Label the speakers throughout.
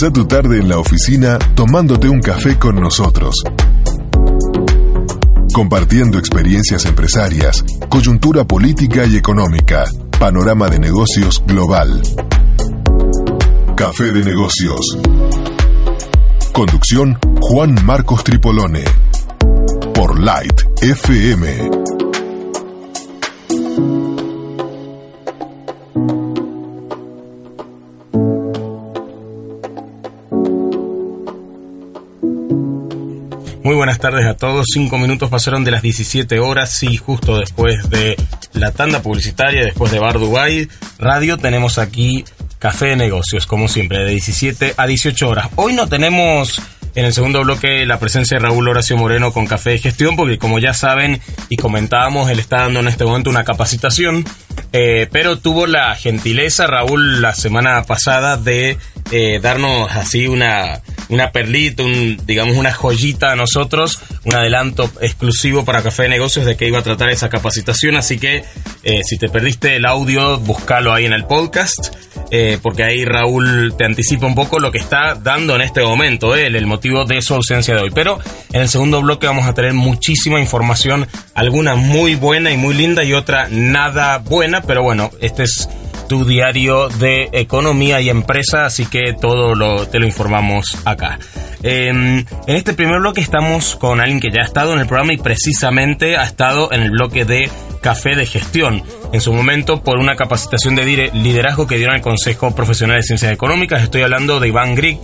Speaker 1: Empezá tu tarde en la oficina tomándote un café con nosotros. Compartiendo experiencias empresarias, coyuntura política y económica, panorama de negocios global. Café de negocios. Conducción Juan Marcos Tripolone. Por Light FM.
Speaker 2: Muy buenas tardes a todos. Cinco minutos pasaron de las 17 horas y justo después de la tanda publicitaria, después de Bar Dubai Radio, tenemos aquí Café de Negocios, como siempre, de 17 a 18 horas. Hoy no tenemos en el segundo bloque la presencia de Raúl Horacio Moreno con Café de Gestión, porque como ya saben y comentábamos, él está dando en este momento una capacitación, eh, pero tuvo la gentileza, Raúl, la semana pasada de eh, darnos así una, una perlita, digamos una joyita a nosotros, un adelanto exclusivo para Café de Negocios de que iba a tratar esa capacitación, así que eh, si te perdiste el audio, búscalo ahí en el podcast, eh, porque ahí Raúl te anticipa un poco lo que está dando en este momento, él, el motivo de su ausencia de hoy. Pero en el segundo bloque vamos a tener muchísima información, alguna muy buena y muy linda y otra nada buena, pero bueno, este es tu diario de economía y empresa, así que todo lo, te lo informamos acá. en este primer bloque estamos con alguien que ya ha estado en el programa y precisamente ha estado en el bloque de café de gestión, en su momento por una capacitación de liderazgo que dieron el Consejo Profesional de Ciencias Económicas. Estoy hablando de Iván Grieg,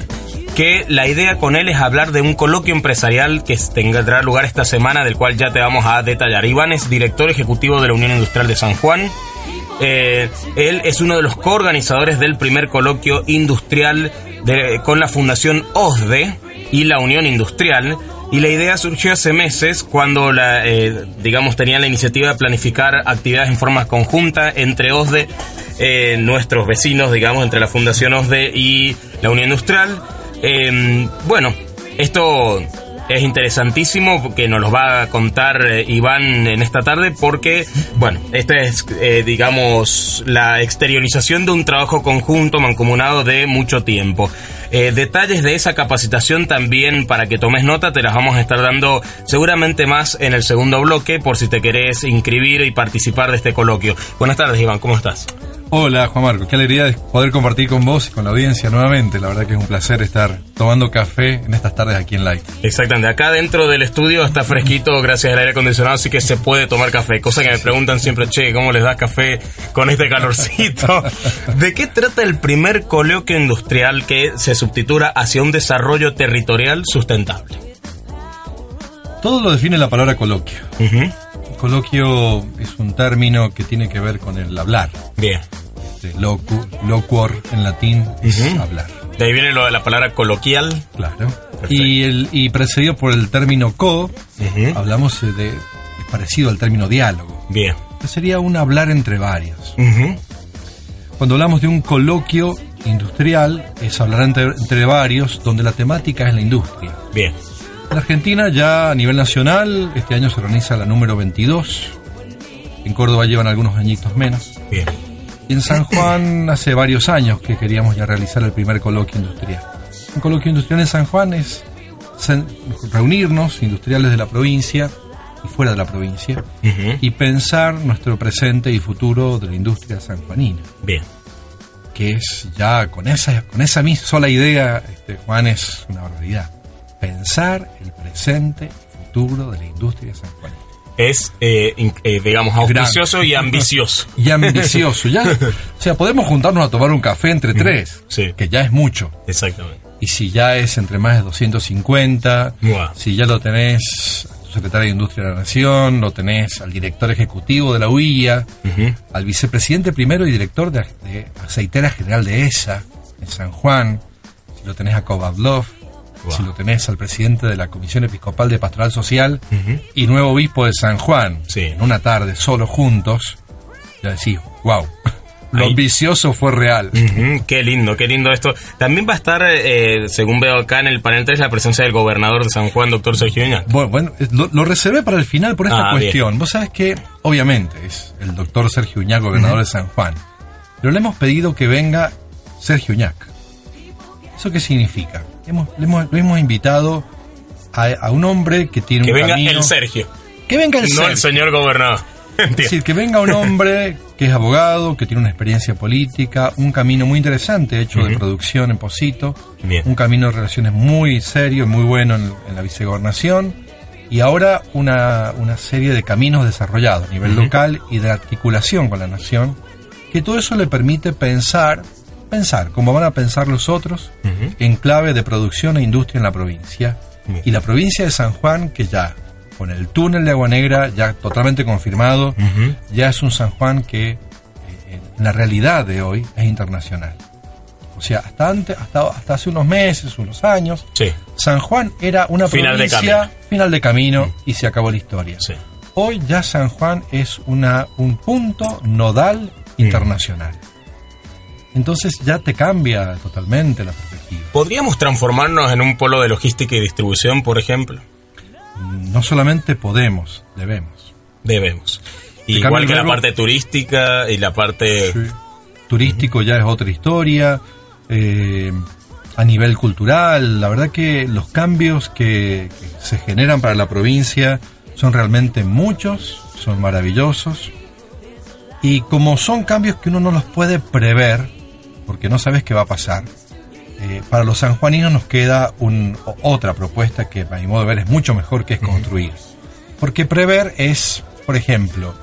Speaker 2: que la idea con él es hablar de un coloquio empresarial que tendrá lugar esta semana, del cual ya te vamos a detallar. Iván es director ejecutivo de la Unión Industrial de San Juan eh, él es uno de los coorganizadores del primer coloquio industrial con la Fundación OSDE y la Unión Industrial. Y la idea surgió hace meses cuando, eh, digamos, tenían la iniciativa de planificar actividades en forma conjunta entre OSDE, eh, nuestros vecinos, digamos, entre la Fundación OSDE y la Unión Industrial. bueno, esto es interesantísimo que nos lo va a contar eh, Iván en esta tarde porque, bueno, esta es, eh, digamos, la exteriorización de un trabajo conjunto mancomunado de mucho tiempo. Eh, detalles de esa capacitación también para que tomes nota te las vamos a estar dando seguramente más en el segundo bloque por si te querés inscribir y participar de este coloquio. Buenas tardes Iván, ¿cómo estás?
Speaker 3: Hola Juan Marco, qué alegría de poder compartir con vos y con la audiencia nuevamente. La verdad que es un placer estar tomando café en estas tardes aquí en Light.
Speaker 2: Exactamente, acá dentro del estudio está fresquito gracias al aire acondicionado, así que se puede tomar café. Cosa que me preguntan siempre, che, ¿cómo les das café con este calorcito? ¿De qué trata el primer coloquio industrial que se subtitula hacia un desarrollo territorial sustentable?
Speaker 3: Todo lo define la palabra coloquio. Coloquio es un término que tiene que ver con el hablar.
Speaker 2: Bien.
Speaker 3: Este, locu, locuor en latín es hablar.
Speaker 2: De ahí viene lo de la palabra coloquial.
Speaker 3: Claro. Y, el, y precedido por el término co, hablamos de. es parecido al término diálogo.
Speaker 2: Bien.
Speaker 3: sería un hablar entre varios. Cuando hablamos de un coloquio industrial, es hablar entre, entre varios, donde la temática es la industria.
Speaker 2: Bien.
Speaker 3: En Argentina ya a nivel nacional, este año se organiza la número 22. En Córdoba llevan algunos añitos menos.
Speaker 2: Bien.
Speaker 3: En San Juan hace varios años que queríamos ya realizar el primer coloquio industrial. Un coloquio industrial en San Juan es reunirnos, industriales de la provincia y fuera de la provincia, y pensar nuestro presente y futuro de la industria sanjuanina.
Speaker 2: Bien.
Speaker 3: Que es ya con esa, con esa misma sola idea, este, Juan, es una barbaridad. Pensar el presente y futuro de la industria sanjuanina
Speaker 2: es, eh, eh, digamos, auspicioso y ambicioso.
Speaker 3: Y ambicioso, ya. O sea, podemos juntarnos a tomar un café entre tres,
Speaker 2: sí.
Speaker 3: que ya es mucho.
Speaker 2: Exactamente.
Speaker 3: Y si ya es entre más de 250, si ya lo tenés al secretario de Industria de la Nación, lo tenés al director ejecutivo de la UIA, al vicepresidente primero y director de, aceitera general de ESA en San Juan, si lo tenés a Kovadlov, si lo tenés al presidente de la Comisión Episcopal de Pastoral Social y nuevo obispo de San Juan, en una tarde, solo juntos, ya decís, wow. Lo ambicioso fue real.
Speaker 2: Qué lindo, qué lindo esto. También va a estar, eh, según veo acá en el panel 3, la presencia del gobernador de San Juan, doctor Sergio Uñac.
Speaker 3: Bueno, bueno lo, reservé para el final por esta ah, cuestión. Vos sabés que, obviamente, es el doctor Sergio Uñac, gobernador de San Juan. Pero le hemos pedido que venga Sergio Uñac ¿Eso qué significa? Hemos, lo hemos invitado a, un hombre que tiene
Speaker 2: que
Speaker 3: un
Speaker 2: venga
Speaker 3: el
Speaker 2: Sergio.
Speaker 3: Que venga el
Speaker 2: no
Speaker 3: Sergio.
Speaker 2: el señor gobernador.
Speaker 3: Es decir, que venga un hombre que es abogado, que tiene una experiencia política, un camino muy interesante hecho de producción en Posito, un camino de relaciones muy serio y muy bueno en, la vicegobernación, y ahora una, serie de caminos desarrollados a nivel local y de articulación con la nación, que todo eso le permite pensar, pensar como van a pensar los otros, en clave de producción e industria en la provincia. Y la provincia de San Juan, que ya con el túnel de Agua Negra ya totalmente confirmado, ya es un San Juan que eh, en la realidad de hoy es internacional. O sea, hasta antes, hasta, hasta hace unos meses, unos años, San Juan era una
Speaker 2: final
Speaker 3: provincia
Speaker 2: de
Speaker 3: final de camino y se acabó la historia. Hoy ya San Juan es una, un punto nodal internacional. Entonces ya te cambia totalmente la perspectiva.
Speaker 2: ¿Podríamos transformarnos en un polo de logística y distribución, por ejemplo?
Speaker 3: no solamente podemos, debemos.
Speaker 2: Debemos. Igual que la parte turística y la parte...
Speaker 3: Turístico ya es otra historia. Eh, a nivel cultural, la verdad que los cambios que, se generan para la provincia son realmente muchos, son maravillosos. Y como son cambios que uno no los puede prever, porque no sabes qué va a pasar, eh, para los sanjuaninos nos queda un, otra propuesta que a mi modo de ver es mucho mejor que es construir. Porque prever es, por ejemplo,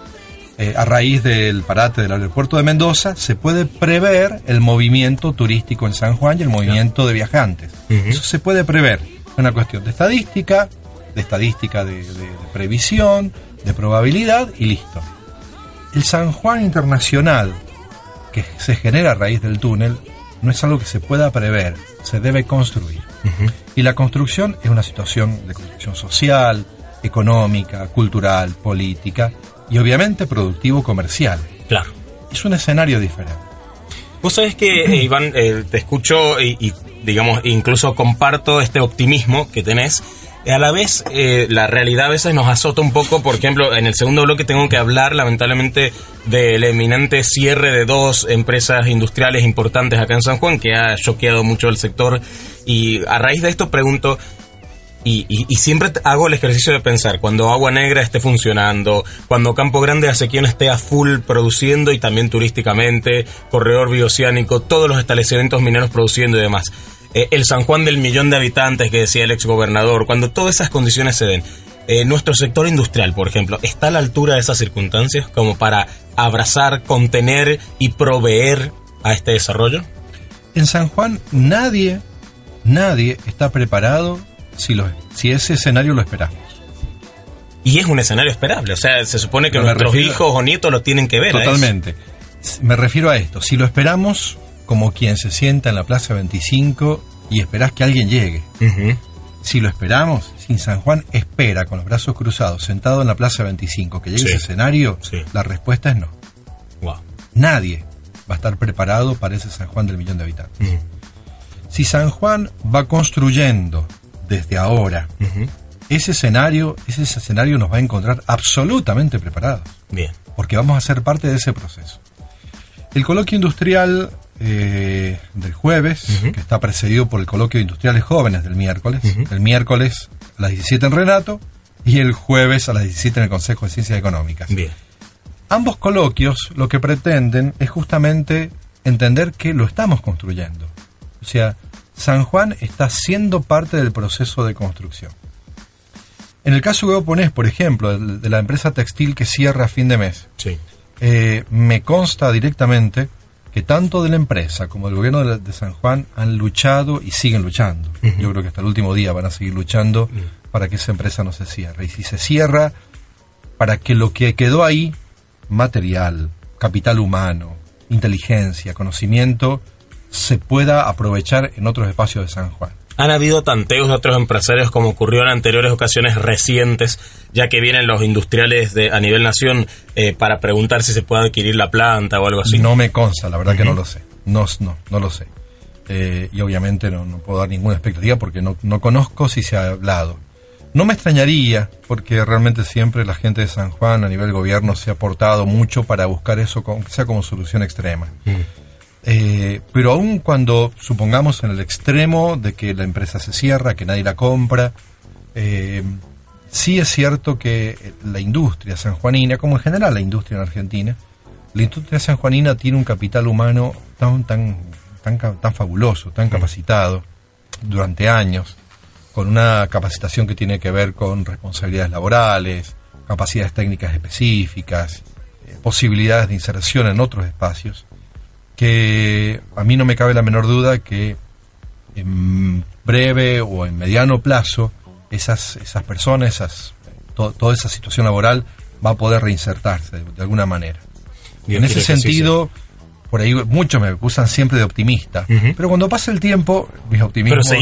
Speaker 3: eh, a raíz del parate del aeropuerto de Mendoza, se puede prever el movimiento turístico en San Juan y el movimiento de viajantes. Eso se puede prever. Es una cuestión de estadística, de estadística de previsión, de probabilidad y listo. El San Juan Internacional, que se genera a raíz del túnel, no es algo que se pueda prever, se debe construir. Y la construcción es una situación de construcción social, económica, cultural, política y obviamente productivo comercial.
Speaker 2: Claro.
Speaker 3: Es un escenario diferente.
Speaker 2: Vos sabés que, eh, Iván, eh, te escucho y, y, digamos, incluso comparto este optimismo que tenés a la vez eh, la realidad a veces nos azota un poco. Por ejemplo, en el segundo bloque tengo que hablar lamentablemente del eminente cierre de dos empresas industriales importantes acá en San Juan que ha choqueado mucho el sector. Y a raíz de esto pregunto, y, siempre hago el ejercicio de pensar, cuando Agua Negra esté funcionando, cuando Campo Grande de Asequión esté a full produciendo y también turísticamente, Corredor Bioceánico, todos los establecimientos mineros produciendo y demás. Eh, el San Juan del millón de habitantes que decía el ex gobernador, cuando todas esas condiciones se den, eh, nuestro sector industrial, por ejemplo, ¿está a la altura de esas circunstancias como para abrazar, contener y proveer a este desarrollo?
Speaker 3: En San Juan nadie, nadie está preparado si, lo, si ese escenario lo esperamos.
Speaker 2: Y es un escenario esperable, o sea, se supone que nuestros hijos o nietos lo tienen que ver.
Speaker 3: Totalmente. Me refiero a esto, si lo esperamos, como quien se sienta en la Plaza 25 y esperás que alguien llegue. Si lo esperamos, si San Juan espera con los brazos cruzados, sentado en la Plaza 25, que llegue ese escenario, la respuesta es no. Nadie va a estar preparado para ese San Juan del millón de habitantes. Si San Juan va construyendo desde ahora ese escenario, ese escenario nos va a encontrar absolutamente preparados.
Speaker 2: Bien.
Speaker 3: Porque vamos a ser parte de ese proceso. El coloquio industrial eh, del jueves, que está precedido por el coloquio de industriales jóvenes del miércoles. El miércoles a las 17 en Renato y el jueves a las 17 en el Consejo de Ciencias Económicas.
Speaker 2: Bien.
Speaker 3: Ambos coloquios lo que pretenden es justamente entender que lo estamos construyendo. O sea, San Juan está siendo parte del proceso de construcción. En el caso que vos ponés, por ejemplo, de la empresa textil que cierra a fin de mes, eh, me consta directamente que tanto de la empresa como del gobierno de, San Juan han luchado y siguen luchando. Yo creo que hasta el último día van a seguir luchando para que esa empresa no se cierre. Y si se cierra, para que lo que quedó ahí, material, capital humano, inteligencia, conocimiento, se pueda aprovechar en otros espacios de San Juan.
Speaker 2: Han habido tanteos de otros empresarios como ocurrió en anteriores ocasiones recientes, ya que vienen los industriales de, a nivel nación eh, para preguntar si se puede adquirir la planta o algo así.
Speaker 3: No me consta, la verdad que no lo sé. No, no, no lo sé. Eh, y obviamente no, puedo dar ninguna expectativa porque no, no conozco si se ha hablado. No me extrañaría, porque realmente siempre la gente de San Juan a nivel gobierno se ha aportado mucho para buscar eso, sea como solución extrema. Eh, pero aún cuando supongamos en el extremo de que la empresa se cierra, que nadie la compra, eh, sí es cierto que la industria sanjuanina, como en general la industria en Argentina, la industria sanjuanina tiene un capital humano tan, tan, tan, tan fabuloso, tan capacitado durante años, con una capacitación que tiene que ver con responsabilidades laborales, capacidades técnicas específicas, eh, posibilidades de inserción en otros espacios, que a mí no me cabe la menor duda que en breve o en mediano plazo esas, esas personas, esas, toda esa situación laboral va a poder reinsertarse de, alguna manera. Y en ese sentido, por ahí muchos me acusan siempre de optimista, pero cuando pasa el tiempo, mis optimismos se,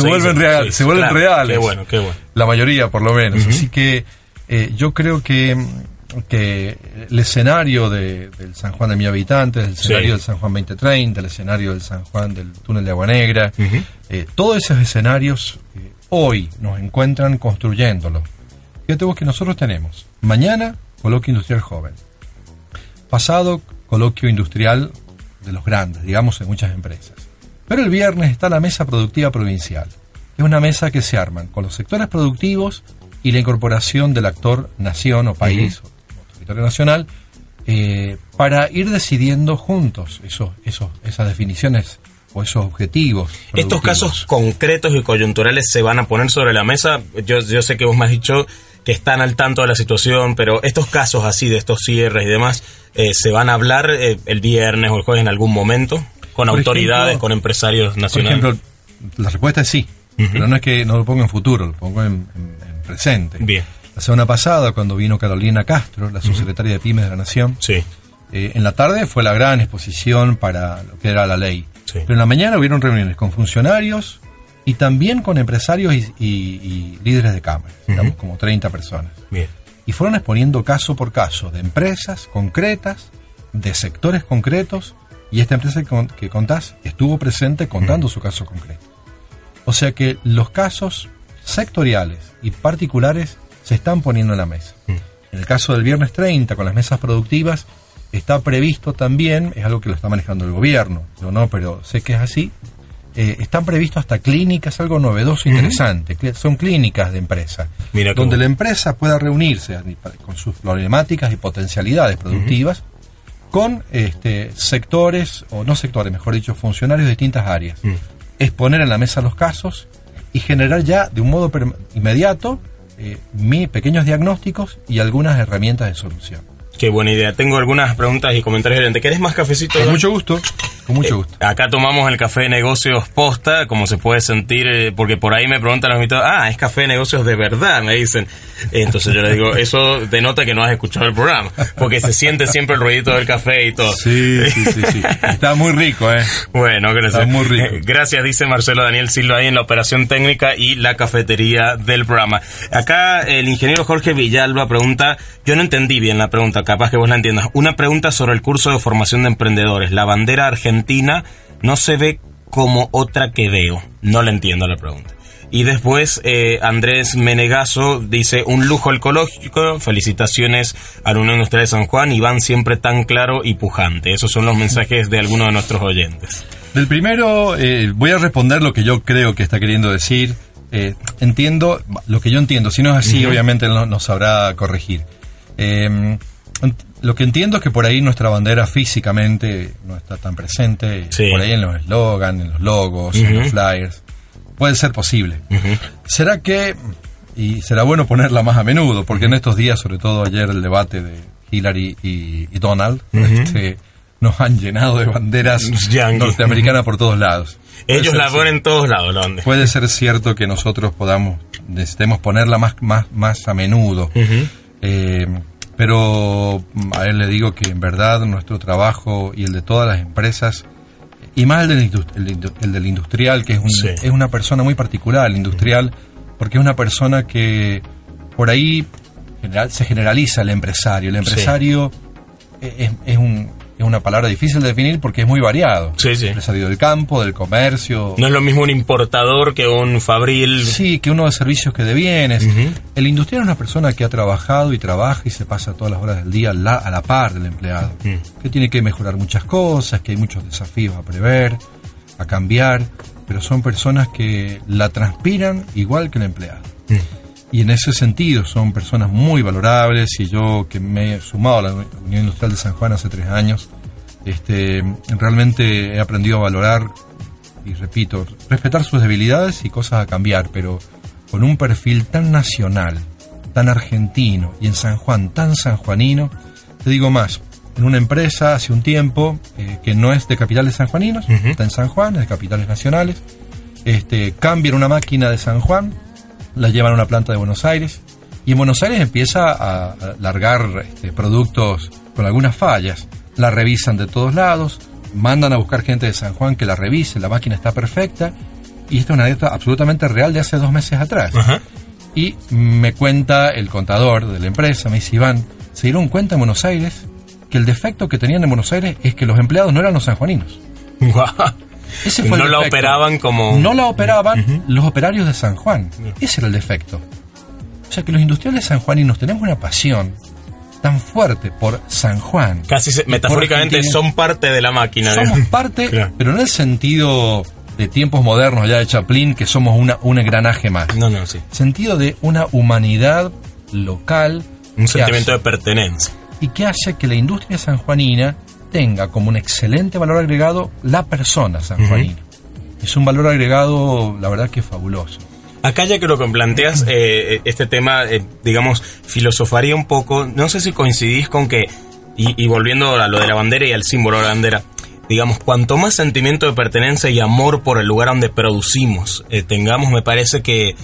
Speaker 3: vuelven, real, se vuelven reales.
Speaker 2: Qué bueno, qué bueno.
Speaker 3: La mayoría, por lo menos. Así que eh, yo creo que, que el escenario de, del San Juan de mi habitante, el escenario del San Juan 2030, el escenario del San Juan del túnel de Agua Negra, eh, todos esos escenarios eh, hoy nos encuentran construyéndolo. Fíjate vos que nosotros tenemos mañana coloquio industrial joven, pasado coloquio industrial de los grandes, digamos, de muchas empresas. Pero el viernes está la mesa productiva provincial. Es una mesa que se arman con los sectores productivos y la incorporación del actor nación o país territorio nacional eh, para ir decidiendo juntos esos, esos, esas definiciones o esos objetivos.
Speaker 2: Estos casos concretos y coyunturales se van a poner sobre la mesa. Yo, yo sé que vos me has dicho que están al tanto de la situación, pero estos casos así de estos cierres y demás, eh, ¿se van a hablar eh, el viernes o el jueves en algún momento? ¿Con autoridades, con empresarios nacionales?
Speaker 3: Por ejemplo, la respuesta es sí, pero no es que no lo pongo en futuro, lo pongo en, presente.
Speaker 2: Bien.
Speaker 3: La semana pasada, cuando vino Carolina Castro, la subsecretaria de Pymes de la Nación,
Speaker 2: sí.
Speaker 3: Eh, en la tarde fue la gran exposición para lo que era la ley. Pero en la mañana hubieron reuniones con funcionarios y también con empresarios y, líderes de cámara, digamos como 30 personas.
Speaker 2: Bien.
Speaker 3: Y fueron exponiendo caso por caso de empresas concretas, de sectores concretos, y esta empresa que contás estuvo presente contando su caso concreto. O sea que los casos sectoriales y particulares se están poniendo en la mesa. En el caso del viernes 30, con las mesas productivas, está previsto también, es algo que lo está manejando el gobierno, yo no, pero sé que es así, eh, están previstos hasta clínicas, algo novedoso e interesante, son clínicas de empresa, donde la empresa pueda reunirse con sus problemáticas y potencialidades productivas con este, sectores, o no sectores, mejor dicho, funcionarios de distintas áreas, exponer en la mesa los casos y generar ya de un modo inmediato eh, pequeños diagnósticos y algunas herramientas de solución.
Speaker 2: Qué buena idea. Tengo algunas preguntas y comentarios. ¿Te querés más cafecito?
Speaker 3: Con mucho gusto. Con mucho eh, gusto.
Speaker 2: acá tomamos el café de negocios posta, como se puede sentir, eh, porque por ahí me preguntan los invitados, ah, es café de negocios de verdad, me dicen. Entonces yo les digo, eso denota que no has escuchado el programa, porque se siente siempre el ruidito del café y todo.
Speaker 3: Sí, sí, sí, sí. Está muy rico, ¿eh?
Speaker 2: Bueno, gracias.
Speaker 3: Está muy rico.
Speaker 2: Eh, gracias, dice Marcelo Daniel Silva ahí en la operación técnica y la cafetería del programa. Acá el ingeniero Jorge Villalba pregunta, yo no entendí bien la pregunta, capaz que vos la entiendas. Una pregunta sobre el curso de formación de emprendedores. La bandera argentina no se ve como otra que veo. No le entiendo la pregunta. Y después eh, Andrés Menegazo dice, un lujo ecológico, felicitaciones a la Unión Industrial de San Juan y van siempre tan claro y pujante. Esos son los mensajes de algunos de nuestros oyentes.
Speaker 3: Del primero, eh, voy a responder lo que yo creo que está queriendo decir. Eh, entiendo lo que yo entiendo, si no es así, obviamente no, nos sabrá corregir. Lo que entiendo es que por ahí nuestra bandera físicamente no está tan presente, por ahí en los eslogans, en los logos, en los flyers. Puede ser posible. ¿Será que, y será bueno ponerla más a menudo, porque en estos días, sobre todo ayer el debate de Hillary y, Donald, este, nos han llenado de banderas norteamericanas por todos lados.
Speaker 2: Ellos la ponen en todos lados, ¿dónde?
Speaker 3: Puede ser cierto que nosotros podamos, necesitemos ponerla más, más, más a menudo. Eh, pero mm, a él le digo que en verdad nuestro trabajo y el de todas las empresas, y más el del, el, del industrial, que es, un, es una persona muy particular, el industrial, porque es una persona que por ahí general, se generaliza el empresario. El empresario es, es, un, es una palabra difícil de definir porque es muy variado.
Speaker 2: Sí, sí.
Speaker 3: Empresario del campo, del comercio.
Speaker 2: No es lo mismo un importador que un fabril.
Speaker 3: Sí, que uno de servicios que de bienes. El industrial es una persona que ha trabajado y trabaja y se pasa todas las horas del día a la, par del empleado. Que tiene que mejorar muchas cosas, que hay muchos desafíos a prever, a cambiar, pero son personas que la transpiran igual que el empleado. Mm. Y en ese sentido son personas muy valorables y yo que me he sumado a la Unión Industrial de San Juan hace tres años, este, realmente he aprendido a valorar y repito, respetar sus debilidades y cosas a cambiar, pero con un perfil tan nacional, tan argentino y en San Juan tan sanjuanino, te digo más, en una empresa hace un tiempo eh, que no es de capitales sanjuaninos, está en San Juan, es de capitales nacionales, este, cambian una máquina de San Juan, la llevan a una planta de Buenos Aires y en Buenos Aires empieza a, largar este, productos con algunas fallas. La revisan de todos lados, mandan a buscar gente de San Juan que la revise, la máquina está perfecta y esta es una anécdota absolutamente real de hace dos meses atrás. Y me cuenta el contador de la empresa, me dice Iván, se dieron cuenta en Buenos Aires que el defecto que tenían en Buenos Aires es que los empleados no eran los sanjuaninos.
Speaker 2: no la operaban como...
Speaker 3: No la operaban los operarios de San Juan. Ese era el defecto. O sea que los industriales sanjuaninos tenemos una pasión tan fuerte por San Juan.
Speaker 2: Casi metafóricamente son parte de la máquina.
Speaker 3: Somos parte, pero no en el sentido de tiempos modernos ya de Chaplin, que somos una, un engranaje más.
Speaker 2: No, no, sí.
Speaker 3: Sentido de una humanidad local.
Speaker 2: Un sentimiento de pertenencia.
Speaker 3: Y que hace que la industria sanjuanina tenga como un excelente valor agregado la persona sanjuanina. Es un valor agregado, la verdad que fabuloso.
Speaker 2: Acá ya que lo que planteas, eh, eh, este tema, eh, digamos, filosofaría un poco, no sé si coincidís con que, y, volviendo a lo de la bandera y al símbolo de la bandera, digamos, cuanto más sentimiento de pertenencia y amor por el lugar donde producimos tengamos, me parece que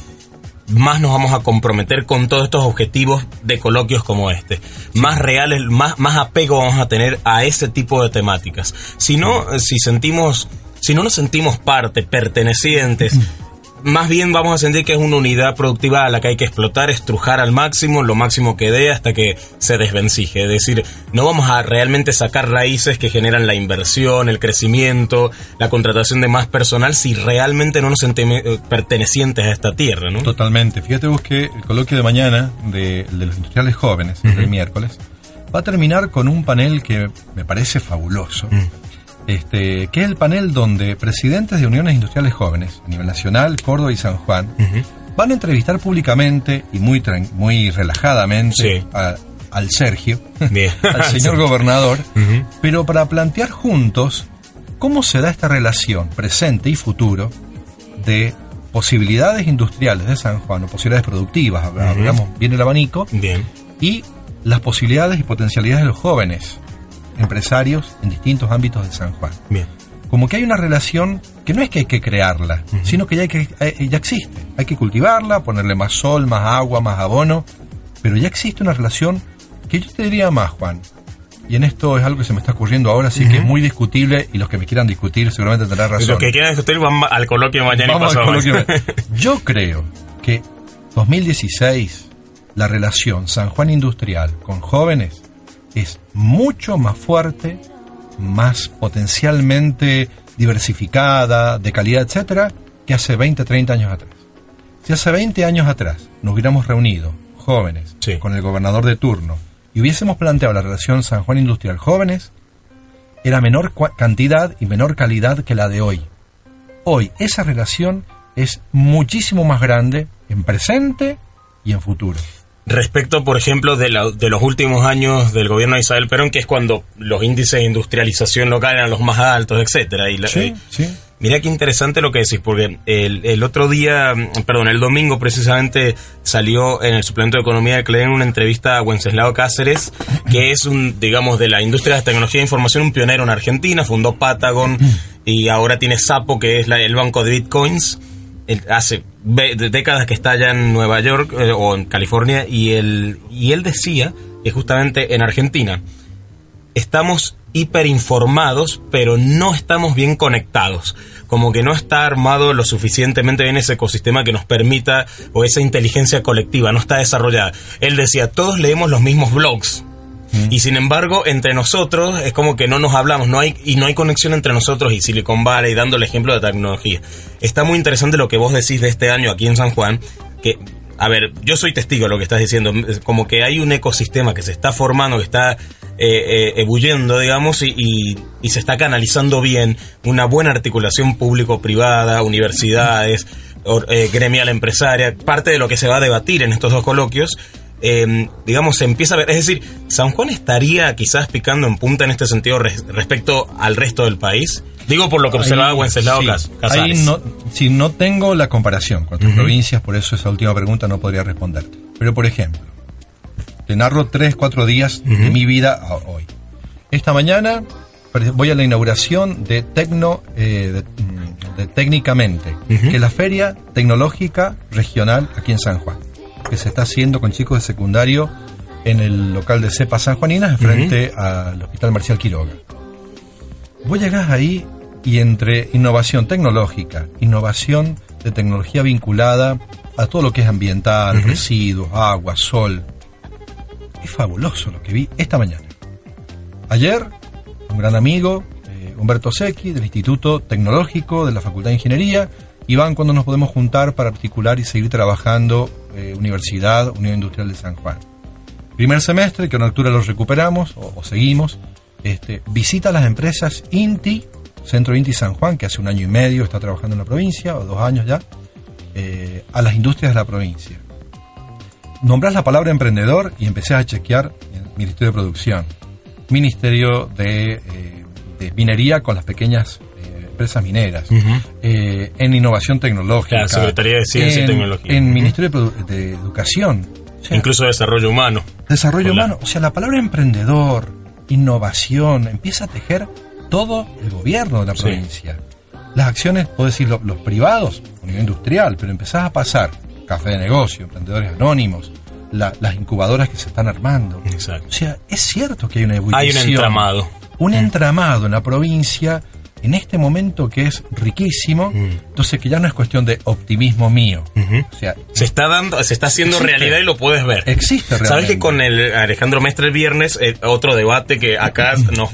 Speaker 2: más nos vamos a comprometer con todos estos objetivos de coloquios como este. Más reales, más, más apego vamos a tener a ese tipo de temáticas. Si no, si sentimos, si no nos sentimos parte, pertenecientes, más bien vamos a sentir que es una unidad productiva a la que hay que explotar, estrujar al máximo, lo máximo que dé hasta que se desvencije. Es decir, no vamos a realmente sacar raíces que generan la inversión, el crecimiento, la contratación de más personal si realmente no nos sentimos eh, pertenecientes a esta tierra, ¿no?
Speaker 3: Totalmente. Fíjate vos que el coloquio de mañana de, los industriales jóvenes, el miércoles, va a terminar con un panel que me parece fabuloso. Este, que es el panel donde presidentes de uniones industriales jóvenes a nivel nacional, Córdoba y San Juan van a entrevistar públicamente y muy, muy relajadamente al Sergio, al señor gobernador, pero para plantear juntos cómo se da esta relación presente y futuro de posibilidades industriales de San Juan o posibilidades productivas, hablamos bien el abanico, y las posibilidades y potencialidades de los jóvenes empresarios en distintos ámbitos de San Juan.
Speaker 2: Bien.
Speaker 3: Como que hay una relación que no es que hay que crearla, sino que ya, que eh, ya existe. Hay que cultivarla, ponerle más sol, más agua, más abono, pero ya existe una relación que yo te diría más, Juan. Y en esto es algo que se me está ocurriendo ahora, sí que es muy discutible y los que me quieran discutir seguramente tendrán razón.
Speaker 2: Los que quieran discutir van al coloquio mañana
Speaker 3: Vamos al coloquio. Yo creo que 2016, la relación San Juan Industrial con jóvenes es mucho más fuerte, más potencialmente diversificada, de calidad, etcétera, que hace 20, 30 años atrás. Si hace 20 años atrás nos hubiéramos reunido, jóvenes, con el gobernador de turno, y hubiésemos planteado la relación San Juan Industrial jóvenes, era menor cantidad y menor calidad que la de hoy. Hoy esa relación es muchísimo más grande en presente y en futuro
Speaker 2: respecto, por ejemplo, de, de, los últimos años del gobierno de Isabel Perón, que es cuando los índices de industrialización local eran los más altos, etcétera. Y
Speaker 3: sí, sí.
Speaker 2: Mira qué interesante lo que decís, porque el, el, otro día, perdón, el domingo precisamente salió en el suplemento de Economía de Clarín una entrevista a Wenceslao Cáceres, que es un, digamos, de la industria de la tecnología de información, un pionero en Argentina, fundó Patagon y ahora tiene Sapo, que es el banco de bitcoins hace décadas que está allá en Nueva York eh, o en California y él, y él decía que justamente en Argentina estamos hiperinformados pero no estamos bien conectados. Como que no está armado lo suficientemente bien ese ecosistema que nos permita o esa inteligencia colectiva no está desarrollada él decía todos leemos los mismos blogs Y sin embargo, entre nosotros es como que no nos hablamos, no hay y no hay conexión entre nosotros y Silicon Valley, dando el ejemplo de tecnología. Está muy interesante lo que vos decís de este año aquí en San Juan, que a ver, yo soy testigo de lo que estás diciendo, como que hay un ecosistema que se está formando, que está eh, ebulliendo, digamos, y, y, se está canalizando bien, una buena articulación público-privada, universidades, eh, gremial empresaria, parte de lo que se va a debatir en estos dos coloquios, eh, digamos, se empieza a ver. Es decir, San Juan estaría quizás picando en punta en este sentido respecto al resto del país. Digo por lo que observaba Wenceslao sí,
Speaker 3: Ahí no, si no tengo la comparación con otras provincias, por eso esa última pregunta no podría responderte. Pero, por ejemplo, te narro tres, cuatro días de mi vida a hoy. Esta mañana voy a la inauguración de Tecno, eh, de, Técnicamente, que es la feria tecnológica regional aquí en San Juan, que se está haciendo con chicos de secundario en el local de CEPA San Juaninas, frente al Hospital Marcial Quiroga. Vos llegás ahí y entre innovación tecnológica, innovación de tecnología vinculada a todo lo que es ambiental, residuos, agua, sol, es fabuloso lo que vi esta mañana. Ayer un gran amigo, eh, Humberto Secchi, del Instituto Tecnológico de la Facultad de Ingeniería, y van cuando nos podemos juntar para articular y seguir trabajando eh, Universidad, Unión Industrial de San Juan. Primer semestre, que en octubre lo recuperamos o, seguimos, este, visita las empresas INTI, Centro INTI San Juan, que hace un año y medio está trabajando en la provincia, o dos años ya, eh, a las industrias de la provincia. Nombrás la palabra emprendedor y empecé a chequear el Ministerio de Producción Ministerio de, eh, Minería con las pequeñas empresas mineras, eh, en innovación tecnológica,
Speaker 2: la Secretaría de Ciencia y Tecnología,
Speaker 3: en Ministerio de, Educación,
Speaker 2: incluso Desarrollo Humano.
Speaker 3: Desarrollo Humano, o sea, la palabra emprendedor, innovación, empieza a tejer todo el gobierno de la provincia. Las acciones, puedo decir, los, privados, a nivel industrial, pero empezás a pasar café de negocio, emprendedores anónimos, las incubadoras que se están armando.
Speaker 2: Exacto.
Speaker 3: O sea, es cierto que hay una
Speaker 2: evolución. Hay un entramado.
Speaker 3: Un mm. entramado en la provincia en este momento que es riquísimo, mm. entonces que ya no es cuestión de optimismo mío.
Speaker 2: o sea, se está dando, se está haciendo realidad y lo puedes ver.
Speaker 3: Existe realmente.
Speaker 2: Sabes que con el Alejandro Mestre el viernes, eh, otro debate que acá nos,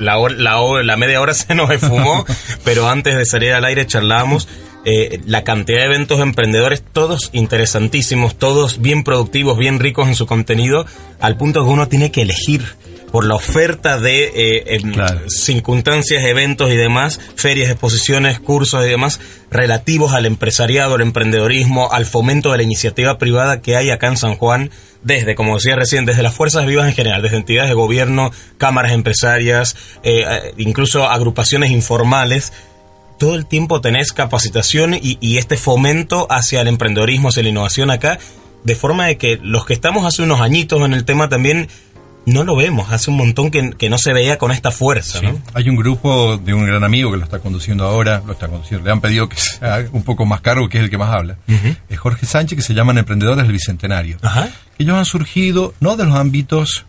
Speaker 2: la, la, la media hora se nos esfumó, pero antes de salir al aire charlábamos eh, la cantidad de eventos emprendedores, todos interesantísimos, todos bien productivos, bien ricos en su contenido, al punto que uno tiene que elegir por la oferta de eh, circunstancias, eventos y demás, ferias, exposiciones, cursos y demás, relativos al empresariado, al emprendedorismo, al fomento de la iniciativa privada que hay acá en San Juan, desde, como decía recién, desde las fuerzas vivas en general, desde entidades de gobierno, cámaras empresarias, eh, incluso agrupaciones informales, todo el tiempo tenés capacitación y, este fomento hacia el emprendedorismo, hacia la innovación acá, de forma de que los que estamos hace unos añitos en el tema también no lo vemos, hace un montón que, no se veía con esta fuerza. ¿no?
Speaker 3: Hay un grupo de un gran amigo que lo está conduciendo ahora, lo está conduciendo, le han pedido que sea un poco más cargo, que es el que más habla. Es Jorge Sánchez, que se llaman Emprendedores del Bicentenario. Ellos han surgido no de los ámbitos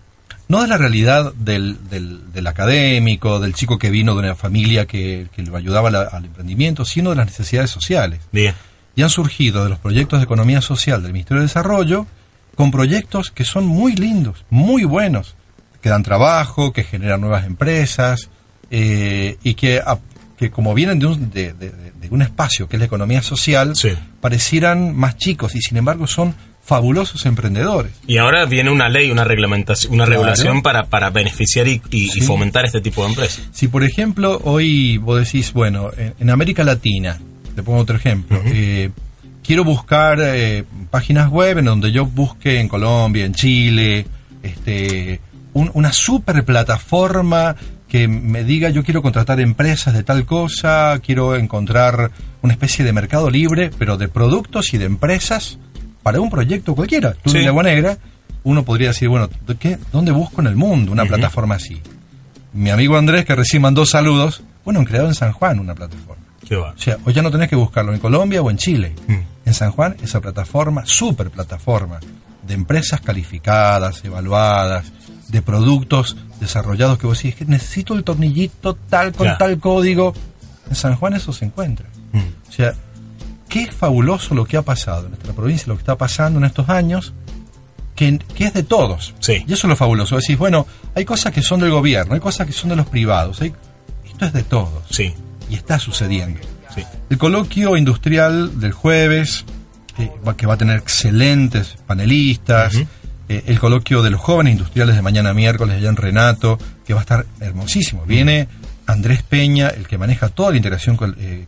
Speaker 3: no de la realidad del, del, académico, del chico que vino de una familia que, que le ayudaba al emprendimiento, sino de las necesidades sociales.
Speaker 2: Bien.
Speaker 3: Y han surgido de los proyectos de economía social del Ministerio de Desarrollo con proyectos que son muy lindos, muy buenos, que dan trabajo, que generan nuevas empresas eh, y que, que como vienen de un, de, de, un espacio que es la economía social, parecieran más chicos y sin embargo son fabulosos emprendedores.
Speaker 2: Y ahora viene una ley, una reglamentación, una regulación para, para beneficiar y, fomentar este tipo de empresas.
Speaker 3: Si por ejemplo hoy vos decís, bueno, en, América Latina, te pongo otro ejemplo, eh, quiero buscar eh, páginas web en donde yo busque en Colombia, en Chile, este, una super plataforma que me diga yo quiero contratar empresas de tal cosa, quiero encontrar una especie de mercado libre, pero de productos y de empresas para un proyecto cualquiera. Tú en Agua Negra, uno podría decir, bueno, ¿qué, ¿dónde busco en el mundo una plataforma así? Mi amigo Andrés, que recién mandó saludos, bueno, han creado en San Juan una plataforma.
Speaker 2: Qué va.
Speaker 3: O sea, hoy ya no tenés que buscarlo en Colombia o en Chile. Mm. En San Juan, esa plataforma, super plataforma, de empresas calificadas, evaluadas, de productos desarrollados que vos decís, que necesito el tornillito tal con tal código. En San Juan eso se encuentra. Mm. O sea, qué fabuloso lo que ha pasado en nuestra provincia, lo que está pasando en estos años, que, es de todos.
Speaker 2: Sí.
Speaker 3: Y eso es lo fabuloso. Decís, bueno, hay cosas que son del gobierno, hay cosas que son de los privados. Hay, esto es de todos.
Speaker 2: Sí.
Speaker 3: Y está sucediendo.
Speaker 2: Sí.
Speaker 3: El coloquio industrial del jueves, eh, que va a tener excelentes panelistas. Eh, el coloquio de los jóvenes industriales de mañana miércoles allá en Renato, que va a estar hermosísimo. Viene Andrés Peña, el que maneja toda la integración eh,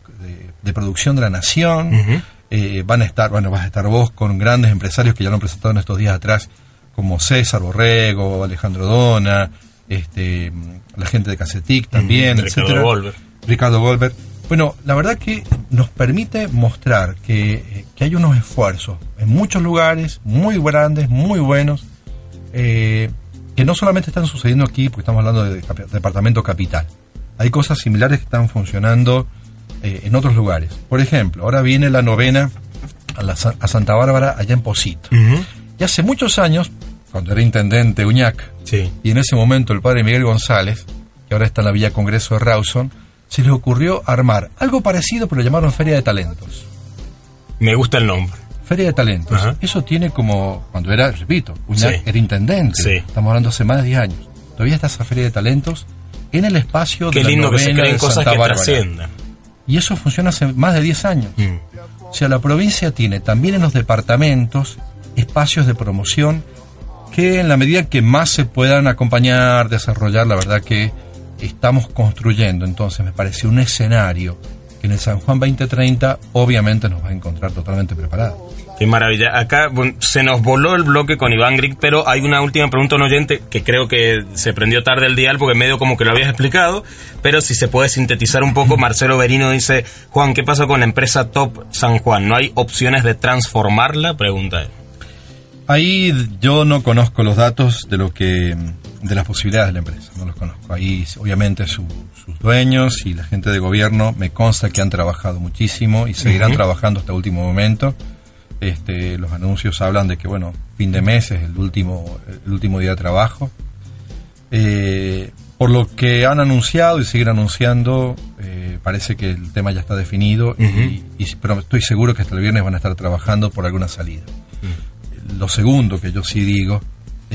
Speaker 3: de, producción de la nación. Eh, van a estar, bueno, vas a estar vos con grandes empresarios que ya lo han presentado en estos días atrás, como César Borrego, Alejandro Dona, este, la gente de Casetic también,
Speaker 2: Ricardo Golver.
Speaker 3: Ricardo Golver. Bueno, la verdad que nos permite mostrar que, eh, que, hay unos esfuerzos en muchos lugares muy grandes, muy buenos, que no solamente están sucediendo aquí, porque estamos hablando de departamento capital, hay cosas similares que están funcionando eh, en otros lugares. Por ejemplo, ahora viene la novena a, Santa Bárbara, allá en Posito. Y hace muchos años, cuando era intendente Uñac, y en ese momento el padre Miguel González, que ahora está en la Villa Congreso de Rawson, se les ocurrió armar algo parecido, pero lo llamaron Feria de Talentos.
Speaker 2: Me gusta el nombre.
Speaker 3: Feria de Talentos. Eso tiene como, cuando era, repito, Uñac era intendente. Estamos hablando hace más de 10 años. Todavía está esa Feria de Talentos en el espacio
Speaker 2: Qué
Speaker 3: de
Speaker 2: lindo
Speaker 3: la
Speaker 2: que se creen cosas que trasciendan.
Speaker 3: Y eso funciona hace más de 10 años. Mm. O sea, la provincia tiene también en los departamentos espacios de promoción que en la medida que más se puedan acompañar, desarrollar, la verdad que estamos construyendo. Entonces me parece un escenario que en el San Juan 2030 obviamente nos va a encontrar totalmente preparado.
Speaker 2: Qué maravilla. Acá se nos voló el bloque con Iván Grieg, pero hay una última pregunta un oyente que creo que se prendió tarde el dial porque medio como que lo habías explicado, pero si se puede sintetizar un poco, Marcelo Berino dice, Juan, ¿qué pasa con la empresa Top San Juan? ¿No hay opciones de transformarla? Pregunta él.
Speaker 3: Ahí yo no conozco los datos de lo que de las posibilidades de la empresa, no los conozco. Ahí obviamente sus dueños y la gente de gobierno me consta que han trabajado muchísimo y seguirán trabajando hasta el último momento este, los anuncios hablan de que, bueno, fin de mes es el último, el último día de trabajo. Eh, por lo que han anunciado y siguen anunciando, eh, parece que el tema ya está definido, y, pero estoy seguro que hasta el viernes van a estar trabajando por alguna salida. Lo segundo que yo sí digo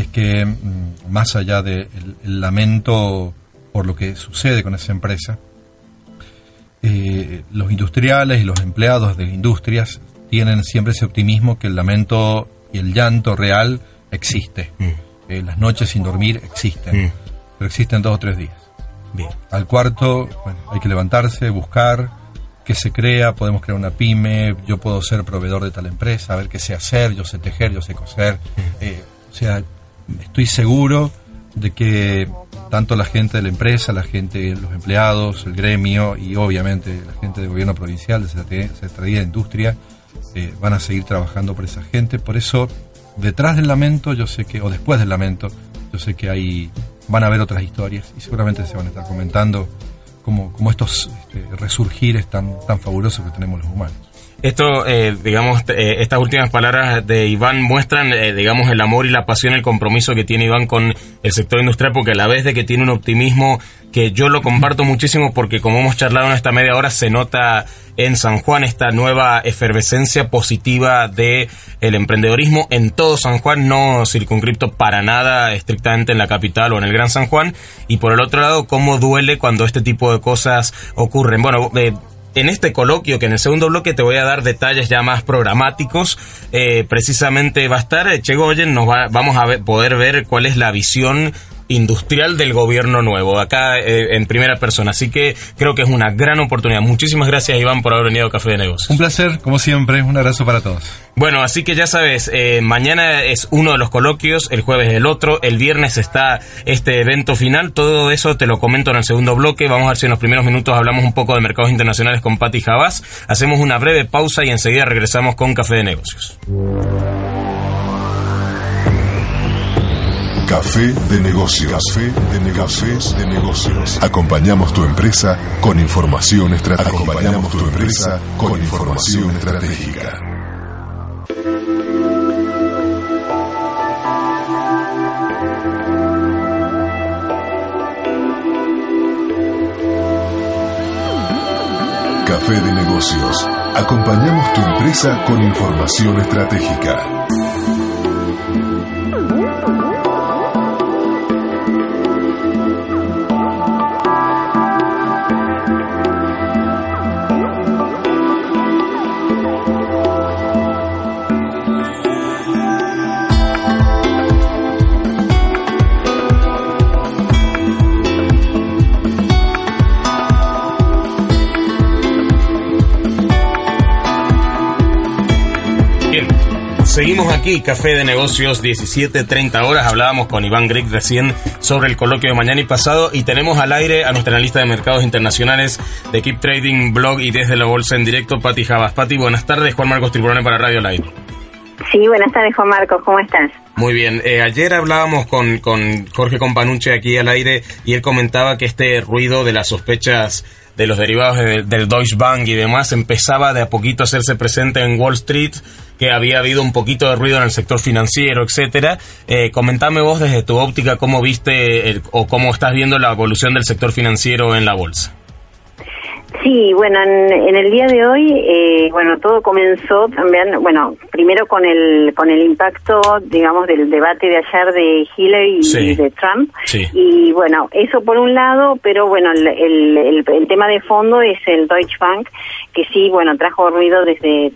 Speaker 3: es que, mm, más allá del lamento por lo que sucede con esa empresa, eh, los industriales y los empleados de industrias tienen siempre ese optimismo que el lamento y el llanto real existe. Mm. Eh, las noches sin dormir existen, mm. pero existen dos o tres días.
Speaker 2: Bien.
Speaker 3: Al cuarto, bueno, hay que levantarse, buscar qué se crea, podemos crear una pyme, yo puedo ser proveedor de tal empresa, a ver qué sé hacer, yo sé tejer, yo sé coser. Mm. Eh, o sea, estoy seguro de que tanto la gente de la empresa, la gente, los empleados, el gremio y obviamente la gente del gobierno provincial, de Secretaría de Industria, eh, van a seguir trabajando por esa gente. Por eso, detrás del lamento, yo sé que, o después del lamento, yo sé que hay, van a haber otras historias y seguramente se van a estar comentando como, como estos este, resurgires tan, tan fabulosos que tenemos los humanos.
Speaker 2: Esto, eh, digamos, eh, estas últimas palabras de Iván muestran, eh, digamos, el amor y la pasión, el compromiso que tiene Iván con el sector industrial, porque a la vez de que tiene un optimismo que yo lo comparto muchísimo, porque como hemos charlado en esta media hora, se nota en San Juan esta nueva efervescencia positiva de el emprendedorismo en todo San Juan, no circunscripto para nada estrictamente en la capital o en el Gran San Juan. Y por el otro lado, cómo duele cuando este tipo de cosas ocurren. Bueno, eh, en este coloquio, que en el segundo bloque te voy a dar detalles ya más programáticos, eh, precisamente va a estar eh, Chegoyen, nos va, vamos a poder ver cuál es la visión industrial del gobierno nuevo, acá eh, en primera persona. Así que creo que es una gran oportunidad. Muchísimas gracias, Iván, por haber venido a Café de Negocios.
Speaker 3: Un placer, como siempre. Un abrazo para todos.
Speaker 2: Bueno, así que ya sabes, eh, mañana es uno de los coloquios, el jueves el otro, el viernes está este evento final. Todo eso te lo comento en el segundo bloque. Vamos a ver si en los primeros minutos hablamos un poco de mercados internacionales con Patti Javás. Hacemos una breve pausa y enseguida regresamos con Café de Negocios.
Speaker 1: Café de negocios. Café de negocios. de negocios. Acompañamos tu empresa con información estratégica. Acompañamos tu empresa con información estratégica. Café de negocios. Acompañamos tu empresa con información estratégica.
Speaker 2: Seguimos aquí, Café de Negocios, 17.30 horas. Hablábamos con Iván Grieg recién sobre el coloquio de mañana y pasado y tenemos al aire a nuestra analista de mercados internacionales de Keep Trading Blog y desde la bolsa en directo, Pati Javas. Pati, buenas tardes. Juan Marcos Tiburone para Radio Live.
Speaker 4: Sí, buenas tardes, Juan Marcos. ¿Cómo estás?
Speaker 2: Muy bien. Eh, ayer hablábamos con, con Jorge Companuche aquí al aire y él comentaba que este ruido de las sospechas de los derivados del Deutsche Bank y demás empezaba de a poquito a hacerse presente en Wall Street, que había habido un poquito de ruido en el sector financiero, etcétera. Eh, comentame vos desde tu óptica cómo viste o cómo estás viendo la evolución del sector financiero en la bolsa.
Speaker 4: Sí, bueno, en, el día de hoy, eh, bueno, todo comenzó también, bueno, primero con el con el impacto, digamos, del debate de ayer de Hillary y de Trump. Y bueno, eso por un lado, pero bueno, el, el, el, tema de fondo es el Deutsche Bank, que sí, bueno, trajo ruido desde,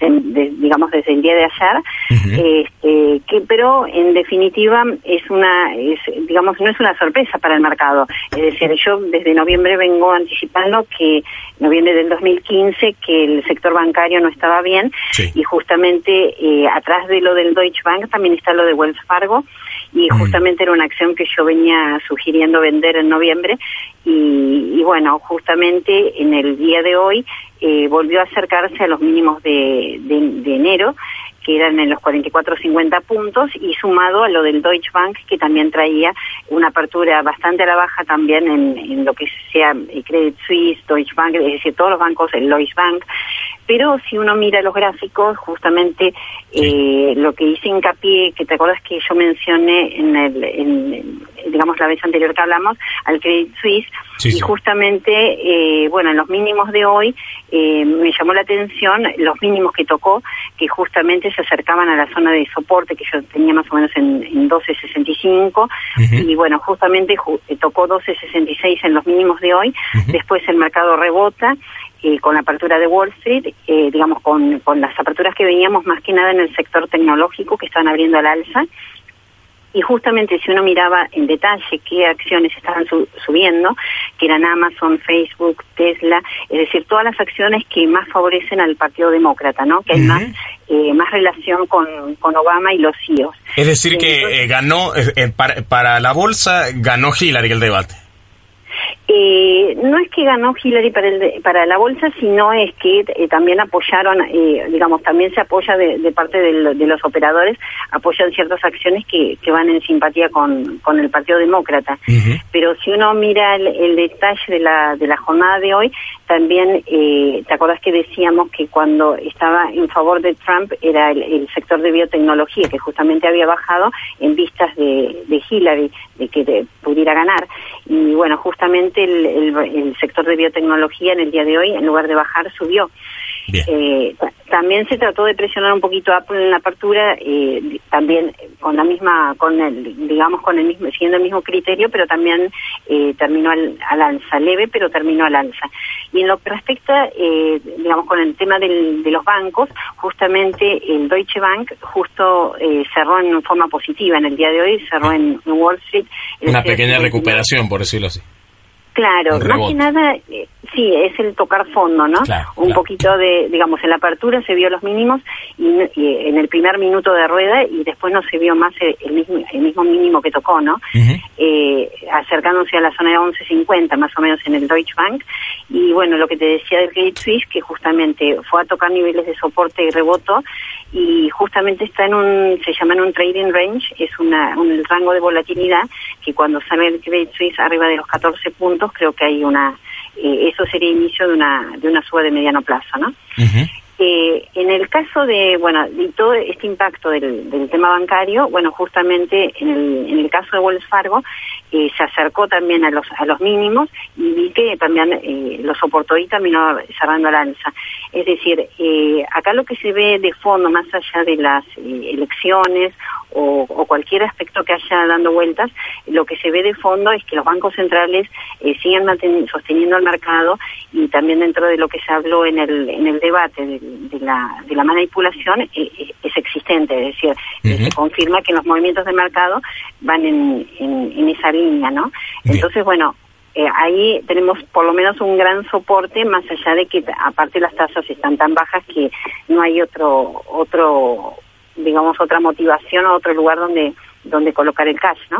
Speaker 4: digamos, desde el día de ayer, este, que, pero en definitiva es una, es, digamos, no es una sorpresa para el mercado. Es decir, yo desde noviembre vengo anticipando que noviembre del 2015 que el sector bancario no estaba bien y justamente eh, atrás de lo del Deutsche Bank también está lo de Wells Fargo y mm. justamente era una acción que yo venía sugiriendo vender en noviembre y, bueno, justamente en el día de hoy eh, volvió a acercarse a los mínimos de, de enero que eran en los 44 50 puntos, y sumado a lo del Deutsche Bank, que también traía una apertura bastante a la baja también en, lo que sea eh, Credit Suisse, Deutsche Bank, es decir, todos los bancos, el Deutsche Bank. Pero si uno mira los gráficos, justamente eh, lo que hice hincapié, que te acuerdas que yo mencioné en el, en, digamos, la vez anterior que hablamos, al Credit Suisse, y justamente, eh, bueno, en los mínimos de hoy eh, me llamó la atención los mínimos que tocó, que justamente se acercaban a la zona de soporte que yo tenía más o menos en, en 12.65, y bueno, justamente eh, tocó 12.66 en los mínimos de hoy, después el mercado rebota, eh, con la apertura de Wall Street, eh, digamos, con, con las aperturas que veníamos más que nada en el sector tecnológico que estaban abriendo al alza, y justamente si uno miraba en detalle qué acciones estaban subiendo, que eran Amazon, Facebook, Tesla, es decir, todas las acciones que más favorecen al Partido Demócrata, ¿no? Que hay más eh, más relación con, con Obama y los CEOs.
Speaker 2: Es decir, que eh, ganó, eh, para, para la bolsa, ganó Hillary el debate.
Speaker 4: Eh, no es que ganó Hillary para, el, para la bolsa, sino es que eh, también apoyaron, eh, digamos, también se apoya de, parte de los operadores, apoyan ciertas acciones que, que van en simpatía con, con el Partido Demócrata. Pero si uno mira el, detalle de la, de la jornada de hoy, también, eh, ¿te acuerdas que decíamos que cuando estaba en favor de Trump era el, sector de biotecnología, que justamente había bajado en vistas de, de Hillary, de que pudiera ganar? Y bueno, justamente el, el, sector de biotecnología en el día de hoy, en lugar de bajar, subió. Eh, también se trató de presionar un poquito Apple en la apertura, eh, también con la misma, con el, digamos, con el mismo, siguiendo el mismo criterio, pero también eh, terminó al, alza, leve, pero terminó al alza. Y en lo que respecta, eh, digamos, con el tema del, de los bancos, justamente el Deutsche Bank justo eh, cerró en forma positiva en el día de hoy, cerró en, Wall Street.
Speaker 2: Una pequeña recuperación, por decirlo así.
Speaker 4: Claro, más que nada, eh, sí, es el tocar fondo, ¿no? un poquito de, digamos, en la apertura se vio los mínimos y, en el primer minuto de rueda y después no se vio más el, mismo, el mismo mínimo que tocó, ¿no? eh, acercándose a la zona de 11.50 más o menos en el Deutsche Bank y bueno, lo que te decía del Credit Suisse que justamente fue a tocar niveles de soporte y reboto y justamente está en un, se llama en un trading range, es una, un rango de volatilidad que cuando sale el Credit Suisse arriba de los 14 puntos, creo que hay una, eh, eso sería inicio de una, de una suba de mediano plazo, ¿no? Eh, en el caso de, bueno, de todo este impacto del, del tema bancario, bueno, justamente en el, en el caso de Wells Fargo, eh, se acercó también a los, a los mínimos y vi que también eh, lo soportó y terminó cerrando la alza. Es decir, eh, acá lo que se ve de fondo, más allá de las eh, elecciones o, cualquier aspecto que haya dando vueltas, lo que se ve de fondo es que los bancos centrales siguen sosteniendo el mercado y también dentro de lo que se habló en el, en el debate de, de la, de la manipulación eh, es existente, es decir, se confirma que los movimientos de mercado van en, en, en esa línea, ¿no? Entonces, bueno, eh, ahí tenemos por lo menos un gran soporte más allá de que aparte las tasas están tan bajas que no hay otro otro digamos, otra motivación o otro lugar donde, donde colocar el cash, ¿no?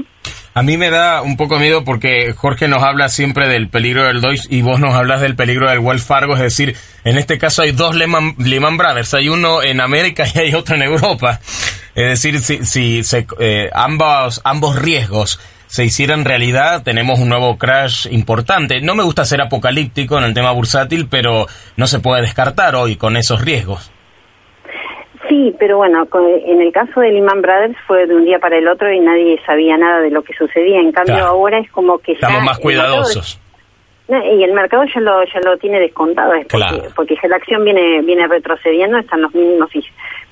Speaker 2: A mí me da un poco miedo porque Jorge nos habla siempre del peligro del Deutsche y vos nos hablas del peligro del Wells Fargo, es decir, en este caso hay dos Lehman, Lehman Brothers, hay uno en América y hay otro en Europa. Es decir, si, si se, eh, ambos, ambos riesgos se hicieran realidad, tenemos un nuevo crash importante. No me gusta ser apocalíptico en el tema bursátil, pero no se puede descartar hoy con esos riesgos.
Speaker 4: Sí, pero bueno, en el caso de Lehman Brothers fue de un día para el otro y nadie sabía nada de lo que sucedía. En cambio, ahora es como que
Speaker 2: estamos más cuidadosos.
Speaker 4: y el mercado ya lo ya lo tiene descontado, es porque, porque la acción viene viene retrocediendo, están los mínimos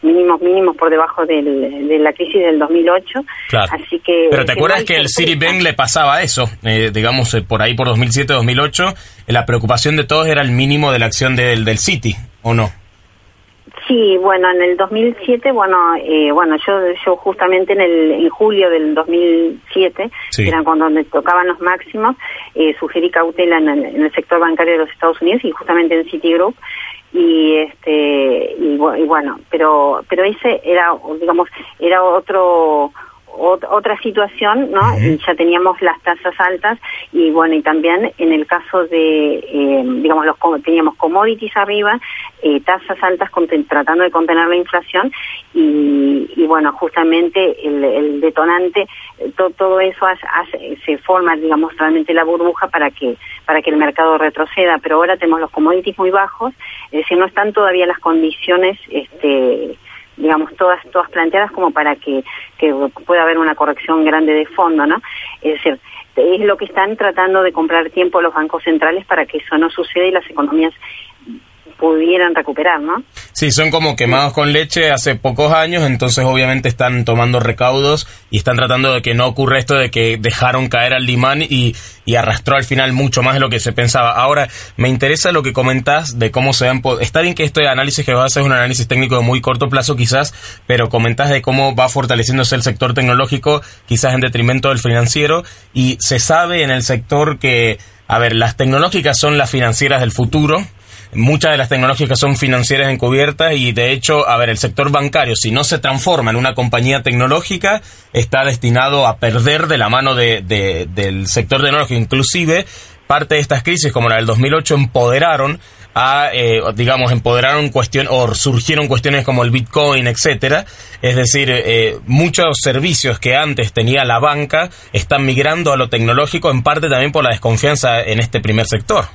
Speaker 4: mínimos mínimos por debajo de la crisis del 2008. Así que
Speaker 2: Pero te acuerdas que el Citibank le pasaba eso, eh, digamos eh, por ahí por 2007-2008, la preocupación de todos era el mínimo de la acción del del Citi, ¿o no?
Speaker 4: Sí, bueno, en el 2007, bueno, eh, bueno, yo yo justamente en el en julio del 2007, que era cuando me tocaban los máximos, eh, sugerí cautela en el, sector bancario de los Estados Unidos y justamente en Citigroup. Y este y, y bueno, pero pero ese era digamos era otro otra situación, ¿no? Y ya teníamos las tasas altas y bueno, y también en el caso de, eh, digamos, los teníamos commodities arriba, eh, tasas altas tratando de contener la inflación y, y bueno, justamente el, detonante, todo eso se forma, digamos, realmente la burbuja para que para que el mercado retroceda, pero ahora tenemos los commodities muy bajos, es decir, no están todavía las condiciones, este digamos, todas, todas planteadas como para que, que pueda haber una corrección grande de fondo, ¿no? Es decir, es lo que están tratando de comprar tiempo los bancos centrales para que eso no suceda y las economías pudieran recuperar, ¿no?
Speaker 2: Sí, son como quemados con leche hace pocos años, entonces obviamente están tomando recaudos y están tratando de que no ocurra esto de que dejaron caer al limán y, y arrastró al final mucho más de lo que se pensaba. Ahora, me interesa lo que comentás de cómo se han... Está bien que este análisis que vas a hacer es un análisis técnico de muy corto plazo quizás, pero comentás de cómo va fortaleciéndose el sector tecnológico quizás en detrimento del financiero y se sabe en el sector que, a ver, las tecnológicas son las financieras del futuro, muchas de las tecnológicas son financieras encubiertas y de hecho, a ver, el sector bancario, si no se transforma en una compañía tecnológica, está destinado a perder de la mano de, del sector tecnológico. Inclusive, parte de estas crisis, como la del 2008, empoderaron a, eh, digamos, empoderaron cuestión o surgieron cuestiones como el Bitcoin, etcétera. Es decir, eh, muchos servicios que antes tenía la banca están migrando a lo tecnológico, en parte también por la desconfianza en este primer sector.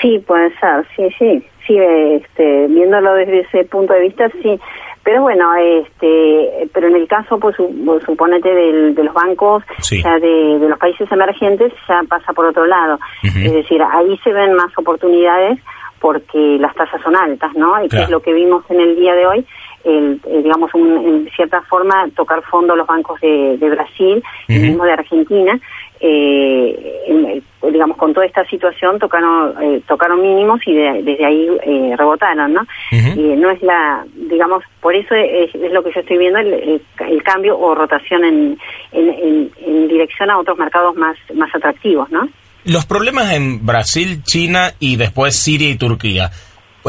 Speaker 4: Sí, puede ser, sí, sí, sí, este, viéndolo desde ese punto de vista, sí. Pero bueno, este, pero en el caso, pues, pues suponete de los bancos, ya de, los países emergentes, ya pasa por otro lado. Es decir, ahí se ven más oportunidades porque las tasas son altas, ¿no? Y que es lo que vimos en el día de hoy, el, eh, digamos, en cierta forma, tocar fondo los bancos de, Brasil y mismo de Argentina, eh, digamos, con toda esta situación tocaron, eh, tocaron mínimos y desde ahí eh, rebotaron, ¿no? Y no es la, digamos, por eso es, lo que yo estoy viendo, el, cambio o rotación en, en, en, dirección a otros mercados más, más atractivos, ¿no?
Speaker 2: Los problemas en Brasil, China y después Siria y Turquía.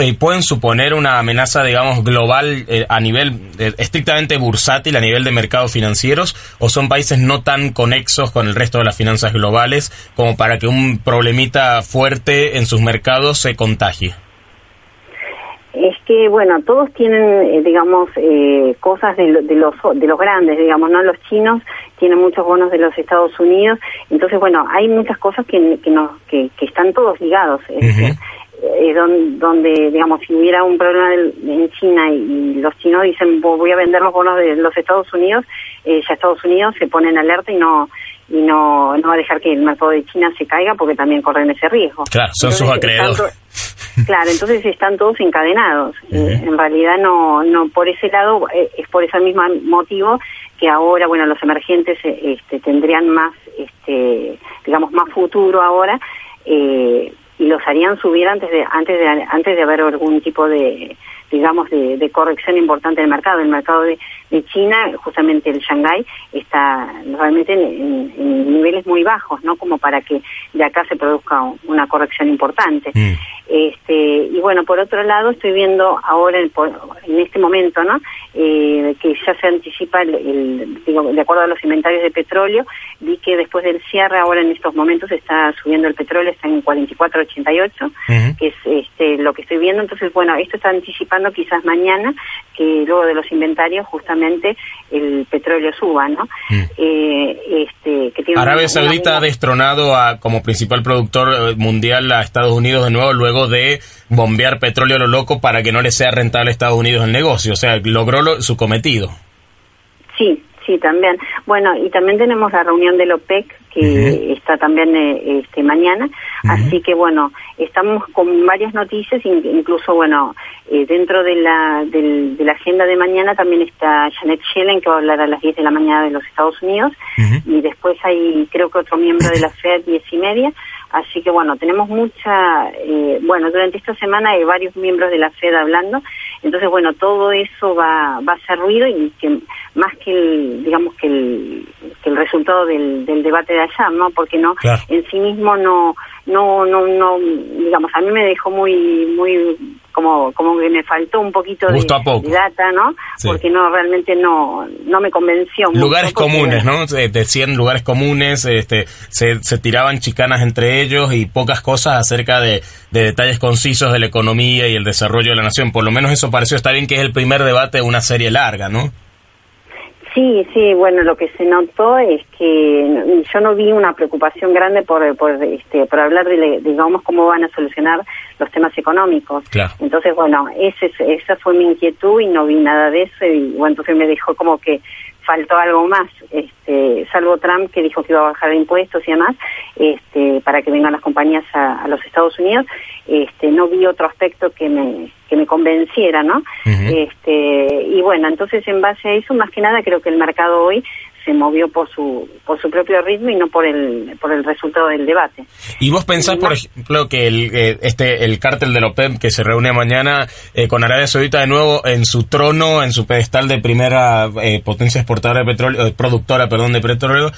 Speaker 2: Eh, pueden suponer una amenaza, digamos, global eh, a nivel eh, estrictamente bursátil, a nivel de mercados financieros, o son países no tan conexos con el resto de las finanzas globales como para que un problemita fuerte en sus mercados se contagie?
Speaker 4: Es que, bueno, todos tienen, digamos, cosas de, los, de los grandes, digamos, ¿no? Los chinos tienen muchos bonos de los Estados Unidos, entonces, bueno, hay muchas cosas que, que, nos, que, están todos ligados eh, donde, digamos, si hubiera un problema en China y, los chinos dicen voy a vender los bonos de los Estados Unidos, eh, ya Estados Unidos se pone en alerta y no y no, no va a dejar que el mercado de China se caiga porque también corren ese riesgo.
Speaker 2: Claro, son sus acreedores.
Speaker 4: Claro, entonces están todos encadenados. Eh, en realidad no, no por ese lado eh, es por ese mismo motivo que ahora, bueno, los emergentes este, tendrían más, este, digamos, más futuro ahora. Eh, y los harían subir antes de antes de antes de haber algún tipo de digamos de, corrección importante del mercado. El mercado de, China, justamente el Shanghái, está realmente en, niveles muy bajos, ¿no? Como para que de acá se produzca una corrección importante. Mm. Este, y bueno, por otro lado, estoy viendo ahora, en, en este momento, ¿no? Eh, que ya se anticipa, el, digo, de acuerdo a los inventarios de petróleo, vi que después del cierre, ahora en estos momentos está subiendo el petróleo, está en 44.88, que es este, lo que estoy viendo. Entonces, bueno, esto está anticipando quizás mañana que luego de los inventarios justamente el petróleo suba, ¿no?
Speaker 2: Mm. Eh, este, que Arabia Saudita ha destronado a, como principal productor eh, mundial a Estados Unidos de nuevo luego de bombear petróleo a lo loco para que no le sea rentable a Estados Unidos el negocio. O sea, logró su cometido.
Speaker 4: Sí, sí, también. Bueno, y también tenemos la reunión del OPEC que está también eh, este, mañana. Así que bueno, estamos con varias noticias, incluso bueno, eh, dentro de la, de la agenda de mañana también está Janet Yellen que va a hablar a las 10 de la mañana de los Estados Unidos. Y después hay creo que otro miembro de la FED 10 y media. Así que bueno, tenemos mucha, eh, bueno, durante esta semana hay varios miembros de la FED hablando, entonces bueno, todo eso va, va a hacer ruido y que más que el, digamos que el, que el resultado del, del debate de allá, ¿no? Porque no, en sí mismo no, no, no, no, digamos, a mí me dejó muy, muy como como que me faltó un poquito de, data, ¿no? Porque no realmente no no me convenció.
Speaker 2: Lugares comunes, ¿no? Decían lugares comunes, este, se, se tiraban chicanas entre ellos y pocas cosas acerca de, de, detalles concisos de la economía y el desarrollo de la nación. Por lo menos eso pareció estar bien que es el primer debate de una serie larga, ¿no?
Speaker 4: Sí, sí, bueno, lo que se notó es que yo no vi una preocupación grande por, por, este, por hablar de, digamos, cómo van a solucionar los temas económicos. Entonces, bueno, ese, esa fue mi inquietud y no vi nada de eso y bueno, entonces me dejó como que faltó algo más, este, salvo Trump que dijo que iba a bajar impuestos y demás, este, para que vengan las compañías a, los Estados Unidos, este, no vi otro aspecto que me, que me convenciera, ¿no? este, y bueno, entonces en base a eso, más que nada creo que el mercado hoy se movió por su por su propio ritmo y no por el por el resultado del debate.
Speaker 2: ¿Y vos pensás, por ejemplo, que el eh, este el cártel de OPEP que se reúne mañana eh, con Arabia Saudita de nuevo en su trono, en su pedestal de primera eh, potencia exportadora de petróleo, productora, perdón, de petróleo,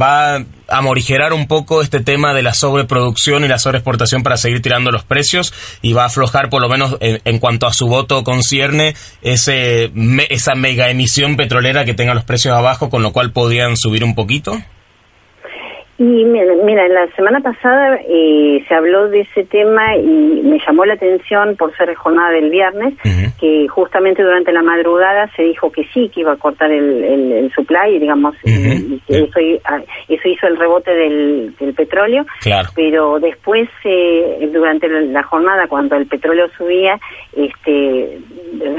Speaker 2: va a morigerar un poco este tema de la sobreproducción y la sobreexportación para seguir tirando los precios y va a aflojar por lo menos en, cuanto a su voto concierne ese esa mega emisión petrolera que tenga los precios abajo, con lo cual podrían subir un poquito.
Speaker 4: Y mira, la semana pasada eh, se habló de ese tema y me llamó la atención por ser jornada del viernes, que justamente durante la madrugada se dijo que sí, que iba a cortar el, el, supply, digamos, y eso, ah, eso, hizo el rebote del, del petróleo, pero después, eh, durante la jornada, cuando el petróleo subía, este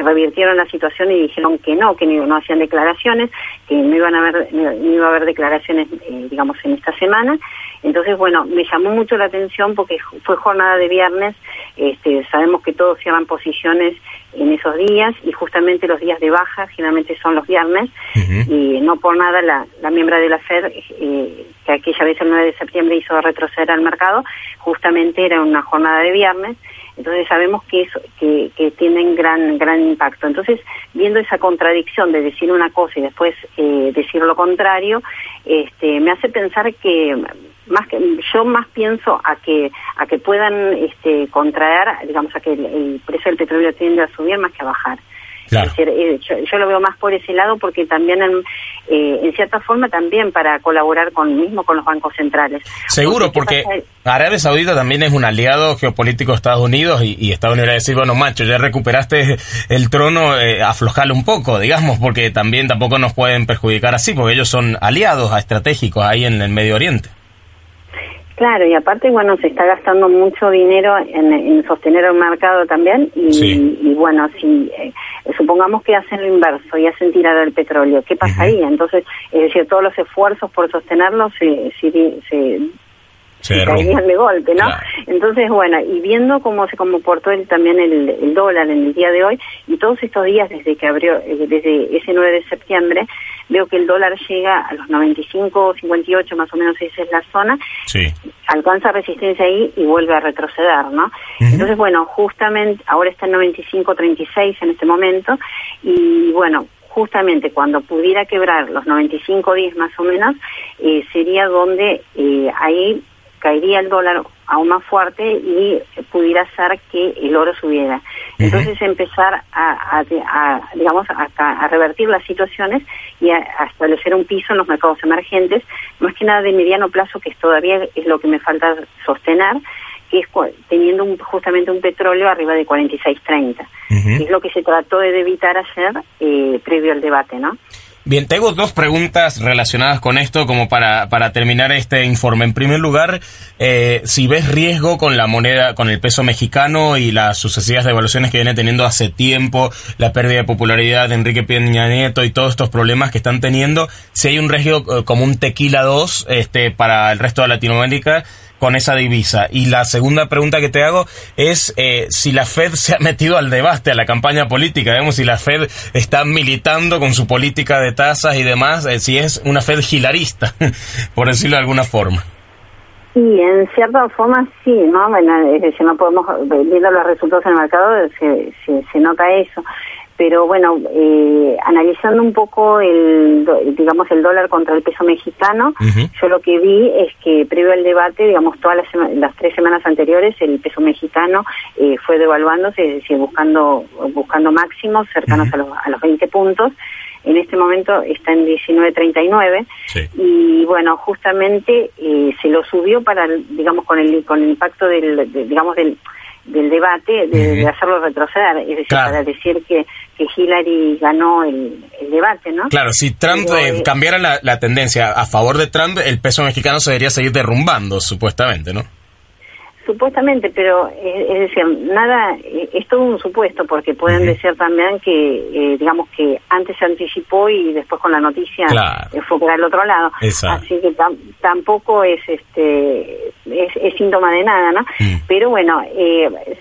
Speaker 4: revirtieron la situación y dijeron que no, que no, hacían declaraciones, que no iban a haber, no iba a haber declaraciones, eh, digamos, en esta semana. Entonces, bueno, me llamó mucho la atención porque fue jornada de viernes, este, sabemos que todos cierran posiciones en esos días y justamente los días de baja generalmente son los viernes. Y no por nada la, la miembro de la FED, eh, que aquella vez el 9 de septiembre hizo retroceder al mercado, justamente era una jornada de viernes entonces sabemos que, eso, que, que tienen gran, gran impacto. Entonces, viendo esa contradicción de decir una cosa y después eh, decir lo contrario, este, me hace pensar que más que yo más pienso a que a que puedan este, contraer, digamos, a que el precio del petróleo tiende a subir más que a bajar. Eh, yo, lo veo más por ese lado porque también, en, eh, en cierta forma, también para colaborar con mismo con los bancos centrales.
Speaker 2: Seguro, porque, Arabia Saudita también es un aliado geopolítico de Estados Unidos y, Estados Unidos va a decir, bueno, macho, ya recuperaste el trono, eh, aflojale un poco, digamos, porque también tampoco nos pueden perjudicar así, porque ellos son aliados estratégicos ahí en el Medio Oriente.
Speaker 4: Claro, y aparte, bueno, se está gastando mucho dinero en, sostener el mercado también y, bueno, si eh, supongamos que hacen lo inverso y hacen tirar el petróleo, ¿qué pasaría? Entonces, es decir, todos los esfuerzos por sostenerlo se, se, se caían de golpe, ¿no? Entonces, bueno, y viendo cómo se comportó el, también el, dólar en el día de hoy y todos estos días desde que abrió, eh, desde ese 9 de septiembre, veo que el dólar llega a los 95, 58 más o menos esa es la zona, alcanza resistencia ahí y vuelve a retroceder, ¿no? Entonces, bueno, justamente ahora está en 95, 36 en este momento y bueno, justamente cuando pudiera quebrar los 95 días más o menos, eh, sería donde eh, ahí caería el dólar aún más fuerte y pudiera ser que el oro subiera. Entonces empezar a, digamos, a, revertir las situaciones y a, establecer un piso en los mercados emergentes, más que nada de mediano plazo, que todavía es lo que me falta sostener, que es teniendo justamente un petróleo arriba de 46.30. Es lo que se trató de evitar ayer eh, previo al debate, ¿no?
Speaker 2: Bien, tengo dos preguntas relacionadas con esto como para, para terminar este informe. En primer lugar, eh, si ves riesgo con la moneda, con el peso mexicano y las sucesivas devaluaciones que viene teniendo hace tiempo, la pérdida de popularidad de Enrique Peña Nieto y todos estos problemas que están teniendo, si hay un riesgo eh, como un tequila 2 este, para el resto de Latinoamérica con esa divisa. Y la segunda pregunta que te hago es eh, si la Fed se ha metido al debate, a la campaña política, digamos, si la Fed está militando con su política de tasas y demás, eh, si es una Fed gilarista, por decirlo de alguna forma.
Speaker 4: Sí, en cierta forma sí, ¿no? No podemos, viendo los resultados en el mercado, se, se, se nota eso pero bueno, eh, analizando un poco el, digamos, el dólar contra el peso mexicano, yo lo que vi es que previo al debate, digamos, todas las, las tres semanas anteriores, el peso mexicano eh, fue devaluándose, es decir, buscando, buscando máximos cercanos a, los, a los 20 puntos. En este momento está en 19.39 y bueno, justamente eh, se lo subió para, digamos, con el, con el impacto del, digamos, del del debate de, hacerlo retroceder, es decir, para decir que, que Hillary ganó el, debate, ¿no?
Speaker 2: Claro, si Trump eh, cambiara la, la tendencia a favor de Trump, el peso mexicano se debería seguir derrumbando, supuestamente, ¿no?
Speaker 4: Supuestamente, pero eh, es decir, nada, eh, es todo un supuesto, porque pueden decir también que, eh, digamos que antes se anticipó y después con la noticia fue para el otro lado. Así que tampoco es este es, síntoma de nada, ¿no? Mm. Pero bueno,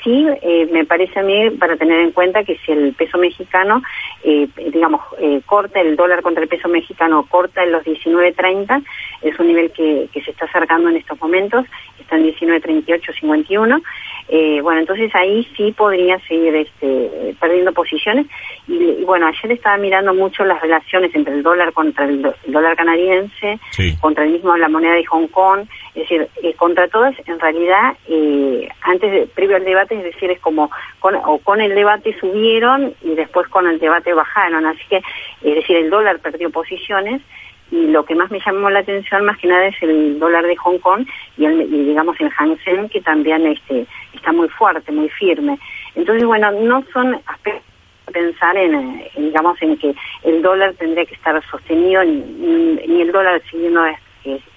Speaker 4: sí me parece a mí para tener en cuenta que si el peso mexicano, digamos, corta el dólar contra el peso mexicano, corta en los 19.30, es un nivel que, que se está acercando en estos momentos, está en 19.38 51. Eh, bueno, entonces ahí sí podría seguir este, perdiendo posiciones. Y, bueno, ayer estaba mirando mucho las relaciones entre el dólar contra el, dólar canadiense, contra el mismo la moneda de Hong Kong, es decir, eh, contra todas, en realidad, eh, antes de, previo al debate, es decir, es como con, o con el debate subieron y después con el debate bajaron. Así que, es decir, el dólar perdió posiciones y lo que más me llamó la atención más que nada es el dólar de Hong Kong y, el, digamos el Hang Seng que también este está muy fuerte, muy firme. Entonces, bueno, no son aspectos pensar en, digamos en que el dólar tendría que estar sostenido ni, ni el dólar siguiendo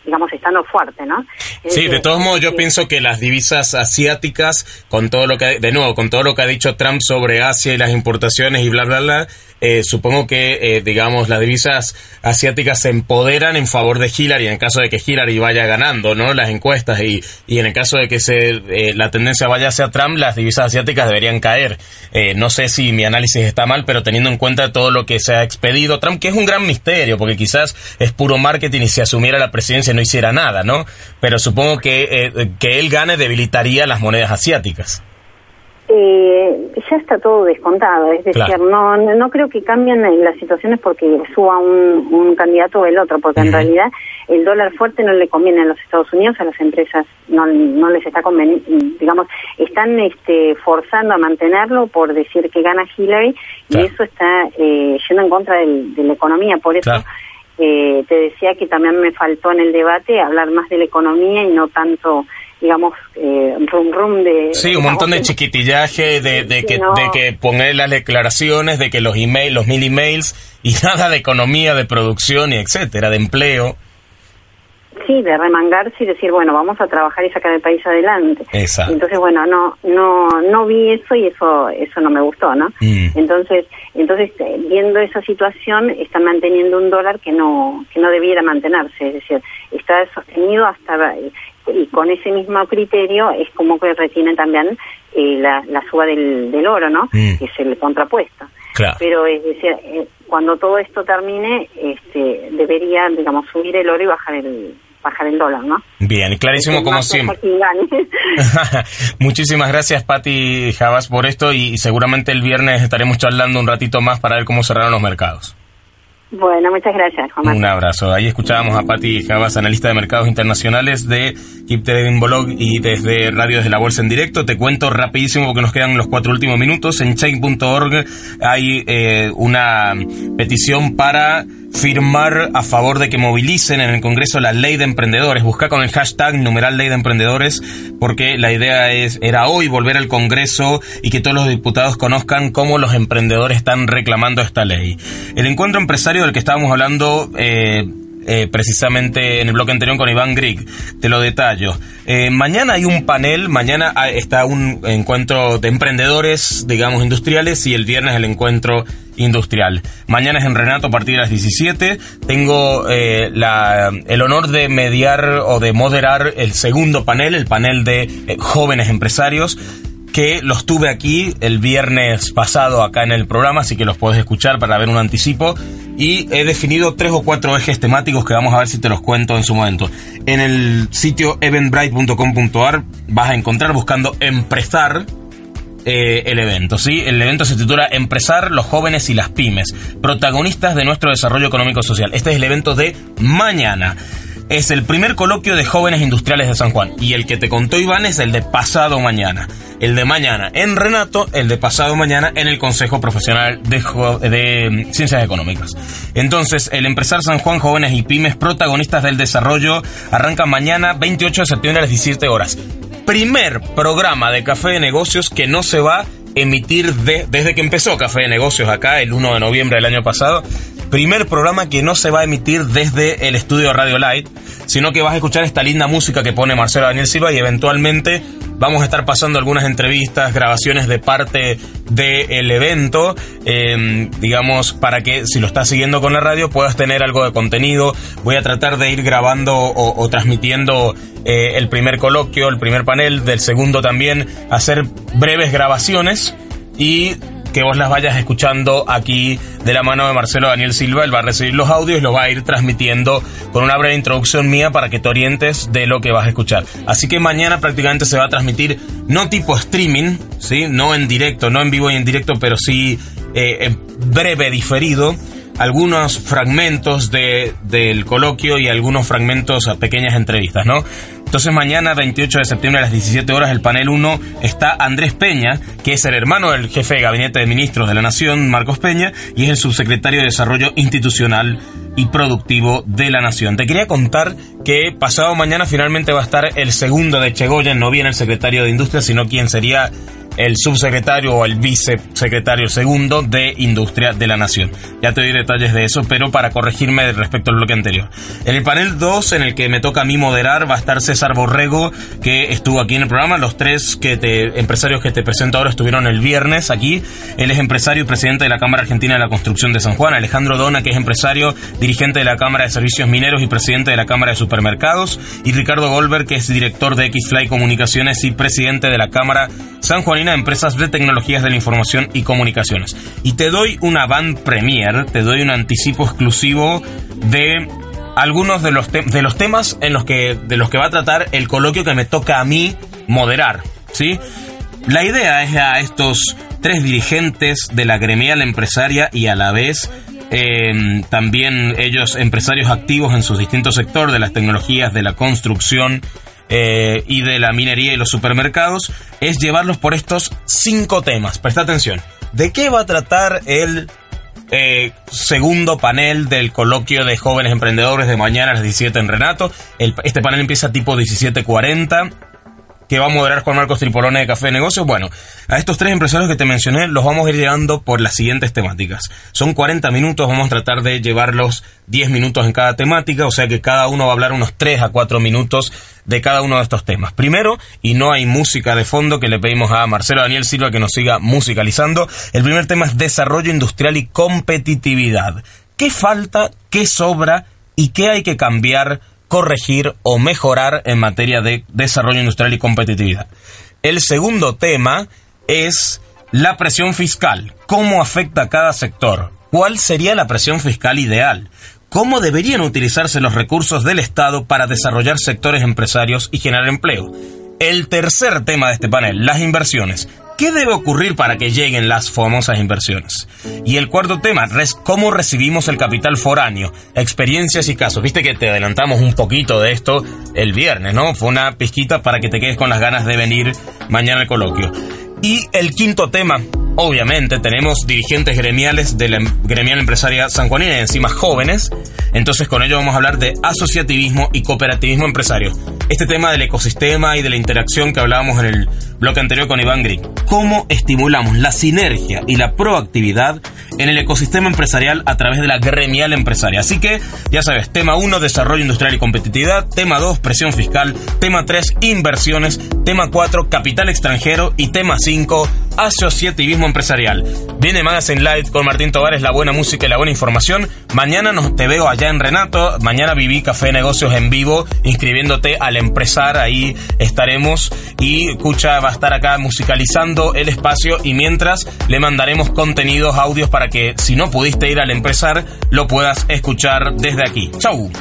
Speaker 4: digamos, estando fuerte, ¿no?
Speaker 2: Sí, de todos modos yo pienso que las divisas asiáticas, con todo lo que, de nuevo, con todo lo que ha dicho Trump sobre Asia y las importaciones y bla, bla, bla, eh, supongo que, eh, digamos, las divisas asiáticas se empoderan en favor de Hillary en caso de que Hillary vaya ganando, ¿no? Las encuestas y, y en el caso de que se, eh, la tendencia vaya hacia Trump, las divisas asiáticas deberían caer. no sé si mi análisis está mal, pero teniendo en cuenta todo lo que se ha expedido Trump, que es un gran misterio, porque quizás es puro marketing y si asumiera la presidencia no hiciera nada, ¿no? Pero supongo que, que él gane debilitaría las monedas asiáticas.
Speaker 4: Eh, ya está todo descontado, es decir, no no creo que cambien las situaciones porque suba un, un candidato o el otro, porque en realidad el dólar fuerte no le conviene a los Estados Unidos, a las empresas no, no les está conveniendo, digamos, están este, forzando a mantenerlo por decir que gana Hillary y eso está eh, yendo en contra del, de la economía, por eso... Eh, te decía que también me faltó en el debate hablar más de la economía y no tanto digamos, eh, rum rum de...
Speaker 2: Sí, un montón de chiquitillaje, de, de, que, de que poner las declaraciones, de que los emails, los mil emails, y nada de economía, de producción y etcétera, de empleo.
Speaker 4: Sí, de remangarse y decir, bueno, vamos a trabajar y sacar el país adelante.
Speaker 2: Exacto.
Speaker 4: Entonces, bueno, no no no vi eso y eso eso no me gustó, ¿no? Mm. Entonces, entonces eh, viendo esa situación, están manteniendo un dólar que no que no debiera mantenerse, es decir, está sostenido hasta y con ese mismo criterio es como que retienen también eh, la, suba del, oro, ¿no? Mm. Que es el contrapuesto. Pero es decir, eh, cuando todo esto termine, este, debería, digamos, subir el oro y bajar el bajar el dólar, ¿no?
Speaker 2: Bien, clarísimo como siempre. Muchísimas gracias, Patti Javas, por esto y seguramente el viernes estaremos charlando un ratito más para ver cómo cerraron los mercados.
Speaker 4: Bueno, muchas gracias,
Speaker 2: Un abrazo. Ahí escuchábamos a Patti Javas, analista de mercados internacionales de Keep Trading Blog y desde Radio desde la Bolsa en directo. Te cuento rapidísimo porque nos quedan los cuatro últimos minutos. En chain.org hay eh, una petición para firmar a favor de que movilicen en el Congreso la ley de emprendedores. Busca con el hashtag numeral ley de emprendedores porque la idea es era hoy volver al Congreso y que todos los diputados conozcan cómo los emprendedores están reclamando esta ley. El encuentro empresario del que estábamos hablando eh, eh, precisamente en el bloque anterior con Iván Grieg. Te lo detallo. Eh, mañana hay un panel, mañana está un encuentro de emprendedores, digamos, industriales y el viernes el encuentro industrial. Mañana es en Renato a partir de las 17. Tengo eh, la, el honor de mediar o de moderar el segundo panel, el panel de jóvenes empresarios que los tuve aquí el viernes pasado acá en el programa, así que los puedes escuchar para ver un anticipo. Y he definido tres o cuatro ejes temáticos que vamos a ver si te los cuento en su momento. En el sitio eventbrite.com.ar vas a encontrar buscando empresar eh, el evento, ¿sí? El evento se titula Empresar los jóvenes y las pymes, protagonistas de nuestro desarrollo económico social. Este es el evento de mañana es el primer coloquio de jóvenes industriales de San Juan. Y el que te contó Iván es el de pasado mañana. El de mañana en Renato, el de pasado mañana en el Consejo Profesional de, de mm, Ciencias Económicas. Entonces, el Empresar San Juan Jóvenes y Pymes, protagonistas del desarrollo, arranca mañana 28 de septiembre a las 17 horas. Primer programa de Café de Negocios que no se va a emitir desde que empezó Café de Negocios acá, el 1 de noviembre del año pasado primer programa que no se va a emitir desde el estudio Radio Light, sino que vas a escuchar esta linda música que pone Marcelo Daniel Silva y eventualmente vamos a estar pasando algunas entrevistas, grabaciones de parte del evento, em, digamos, para que si lo estás siguiendo con la radio puedas tener algo de contenido. Voy a tratar de ir grabando o, transmitiendo eh, el primer coloquio, el primer panel, del segundo también, hacer breves grabaciones y que vos las vayas escuchando aquí de la mano de Marcelo Daniel Silva. Él va a recibir los audios y los va a ir transmitiendo con una breve introducción mía para que te orientes de lo que vas a escuchar. Así que mañana prácticamente se va a transmitir no tipo streaming, ¿sí? no en directo, no en vivo y en directo, pero sí eh, en breve diferido algunos fragmentos de, del coloquio y algunos fragmentos a pequeñas entrevistas, ¿no? Entonces mañana, 28 de septiembre a las 17 horas, el panel 1 está Andrés Peña, que es el hermano del jefe de gabinete de ministros de la Nación, Marcos Peña, y es el subsecretario de Desarrollo Institucional y Productivo de la Nación. Te quería contar que pasado mañana finalmente va a estar el segundo de Chegoyen, no viene el secretario de Industria, sino quien sería el subsecretario o el vicesecretario segundo de Industria de la Nación. Ya te doy detalles de eso, pero para corregirme respecto al bloque anterior. En el panel 2, en el que me toca a mí moderar, va a estar César Borrego, que estuvo aquí en el programa. Los tres que te, empresarios que te presento ahora estuvieron el viernes aquí. Él es empresario y presidente de la Cámara Argentina de la Construcción de San Juan. Alejandro Dona, que es empresario, dirigente de la Cámara de Servicios Mineros y presidente de la Cámara de Supermercados. Y Ricardo Goldberg, que es director de X-Fly Comunicaciones y presidente de la Cámara San Juanina Empresas de Tecnologías de la Información y Comunicaciones. Y te doy una van premier, te doy un anticipo exclusivo de algunos de los, de los temas en los que, de los que va a tratar el coloquio que me toca a mí moderar. ¿sí? La idea es a estos tres dirigentes de la gremial empresaria y a la vez em, también ellos empresarios activos en sus distintos sectores de las tecnologías, de la construcción eh, y de la minería y los supermercados es llevarlos por estos cinco temas. Presta atención. ¿De qué va a tratar el eh, segundo panel del coloquio de jóvenes emprendedores de mañana a las 17 en Renato? este panel empieza tipo 17.40 que va a moderar Juan Marcos Tripolone de Café de Negocios. Bueno, a estos tres empresarios que te mencioné los vamos a ir llevando por las siguientes temáticas. Son 40 minutos, vamos a tratar de llevarlos 10 minutos en cada temática, o sea que cada uno va a hablar unos 3 a 4 minutos de cada uno de estos temas. Primero, y no hay música de fondo, que le pedimos a Marcelo Daniel Silva que nos siga musicalizando, el primer tema es desarrollo industrial y competitividad. ¿Qué falta, qué sobra y qué hay que cambiar corregir o mejorar en materia de desarrollo industrial y competitividad. El segundo tema es La presión fiscal. ¿Cómo afecta a cada sector? ¿Cuál sería la presión fiscal ideal? ¿Cómo deberían utilizarse los recursos del Estado para desarrollar sectores empresarios y generar empleo? El tercer tema de este panel, las inversiones. ¿Qué debe ocurrir para que lleguen las famosas inversiones? Y el cuarto tema, cómo recibimos el capital foráneo, experiencias y casos. Viste que te adelantamos un poquito de esto el viernes, ¿no? Fue una pizquita para que te quedes con las ganas de venir mañana al coloquio. Y el quinto tema, obviamente, tenemos dirigentes gremiales de la em-, gremial empresaria sanjuanina y encima jóvenes. Entonces con ello vamos a hablar de asociativismo y cooperativismo empresario. Este tema del ecosistema y de la interacción que hablábamos en el bloque anterior con Iván Green. ¿Cómo estimulamos la sinergia y la proactividad en el ecosistema empresarial a través de la gremial empresaria? Así que, ya sabes, tema 1, desarrollo industrial y competitividad. Tema 2, presión fiscal. Tema 3, inversiones. Tema 4, capital extranjero. Y tema 5, asociativismo empresarial. Viene Magazine Light con Martín Tovares, la buena música y la buena información. Mañana nos, te veo allá en Renato. Mañana viví Café Negocios en vivo, inscribiéndote al Empresar. Ahí estaremos. Y escucha, va estar acá musicalizando el espacio y mientras le mandaremos contenidos, audios para que si no pudiste ir al empezar, lo puedas escuchar desde aquí. ¡Chau!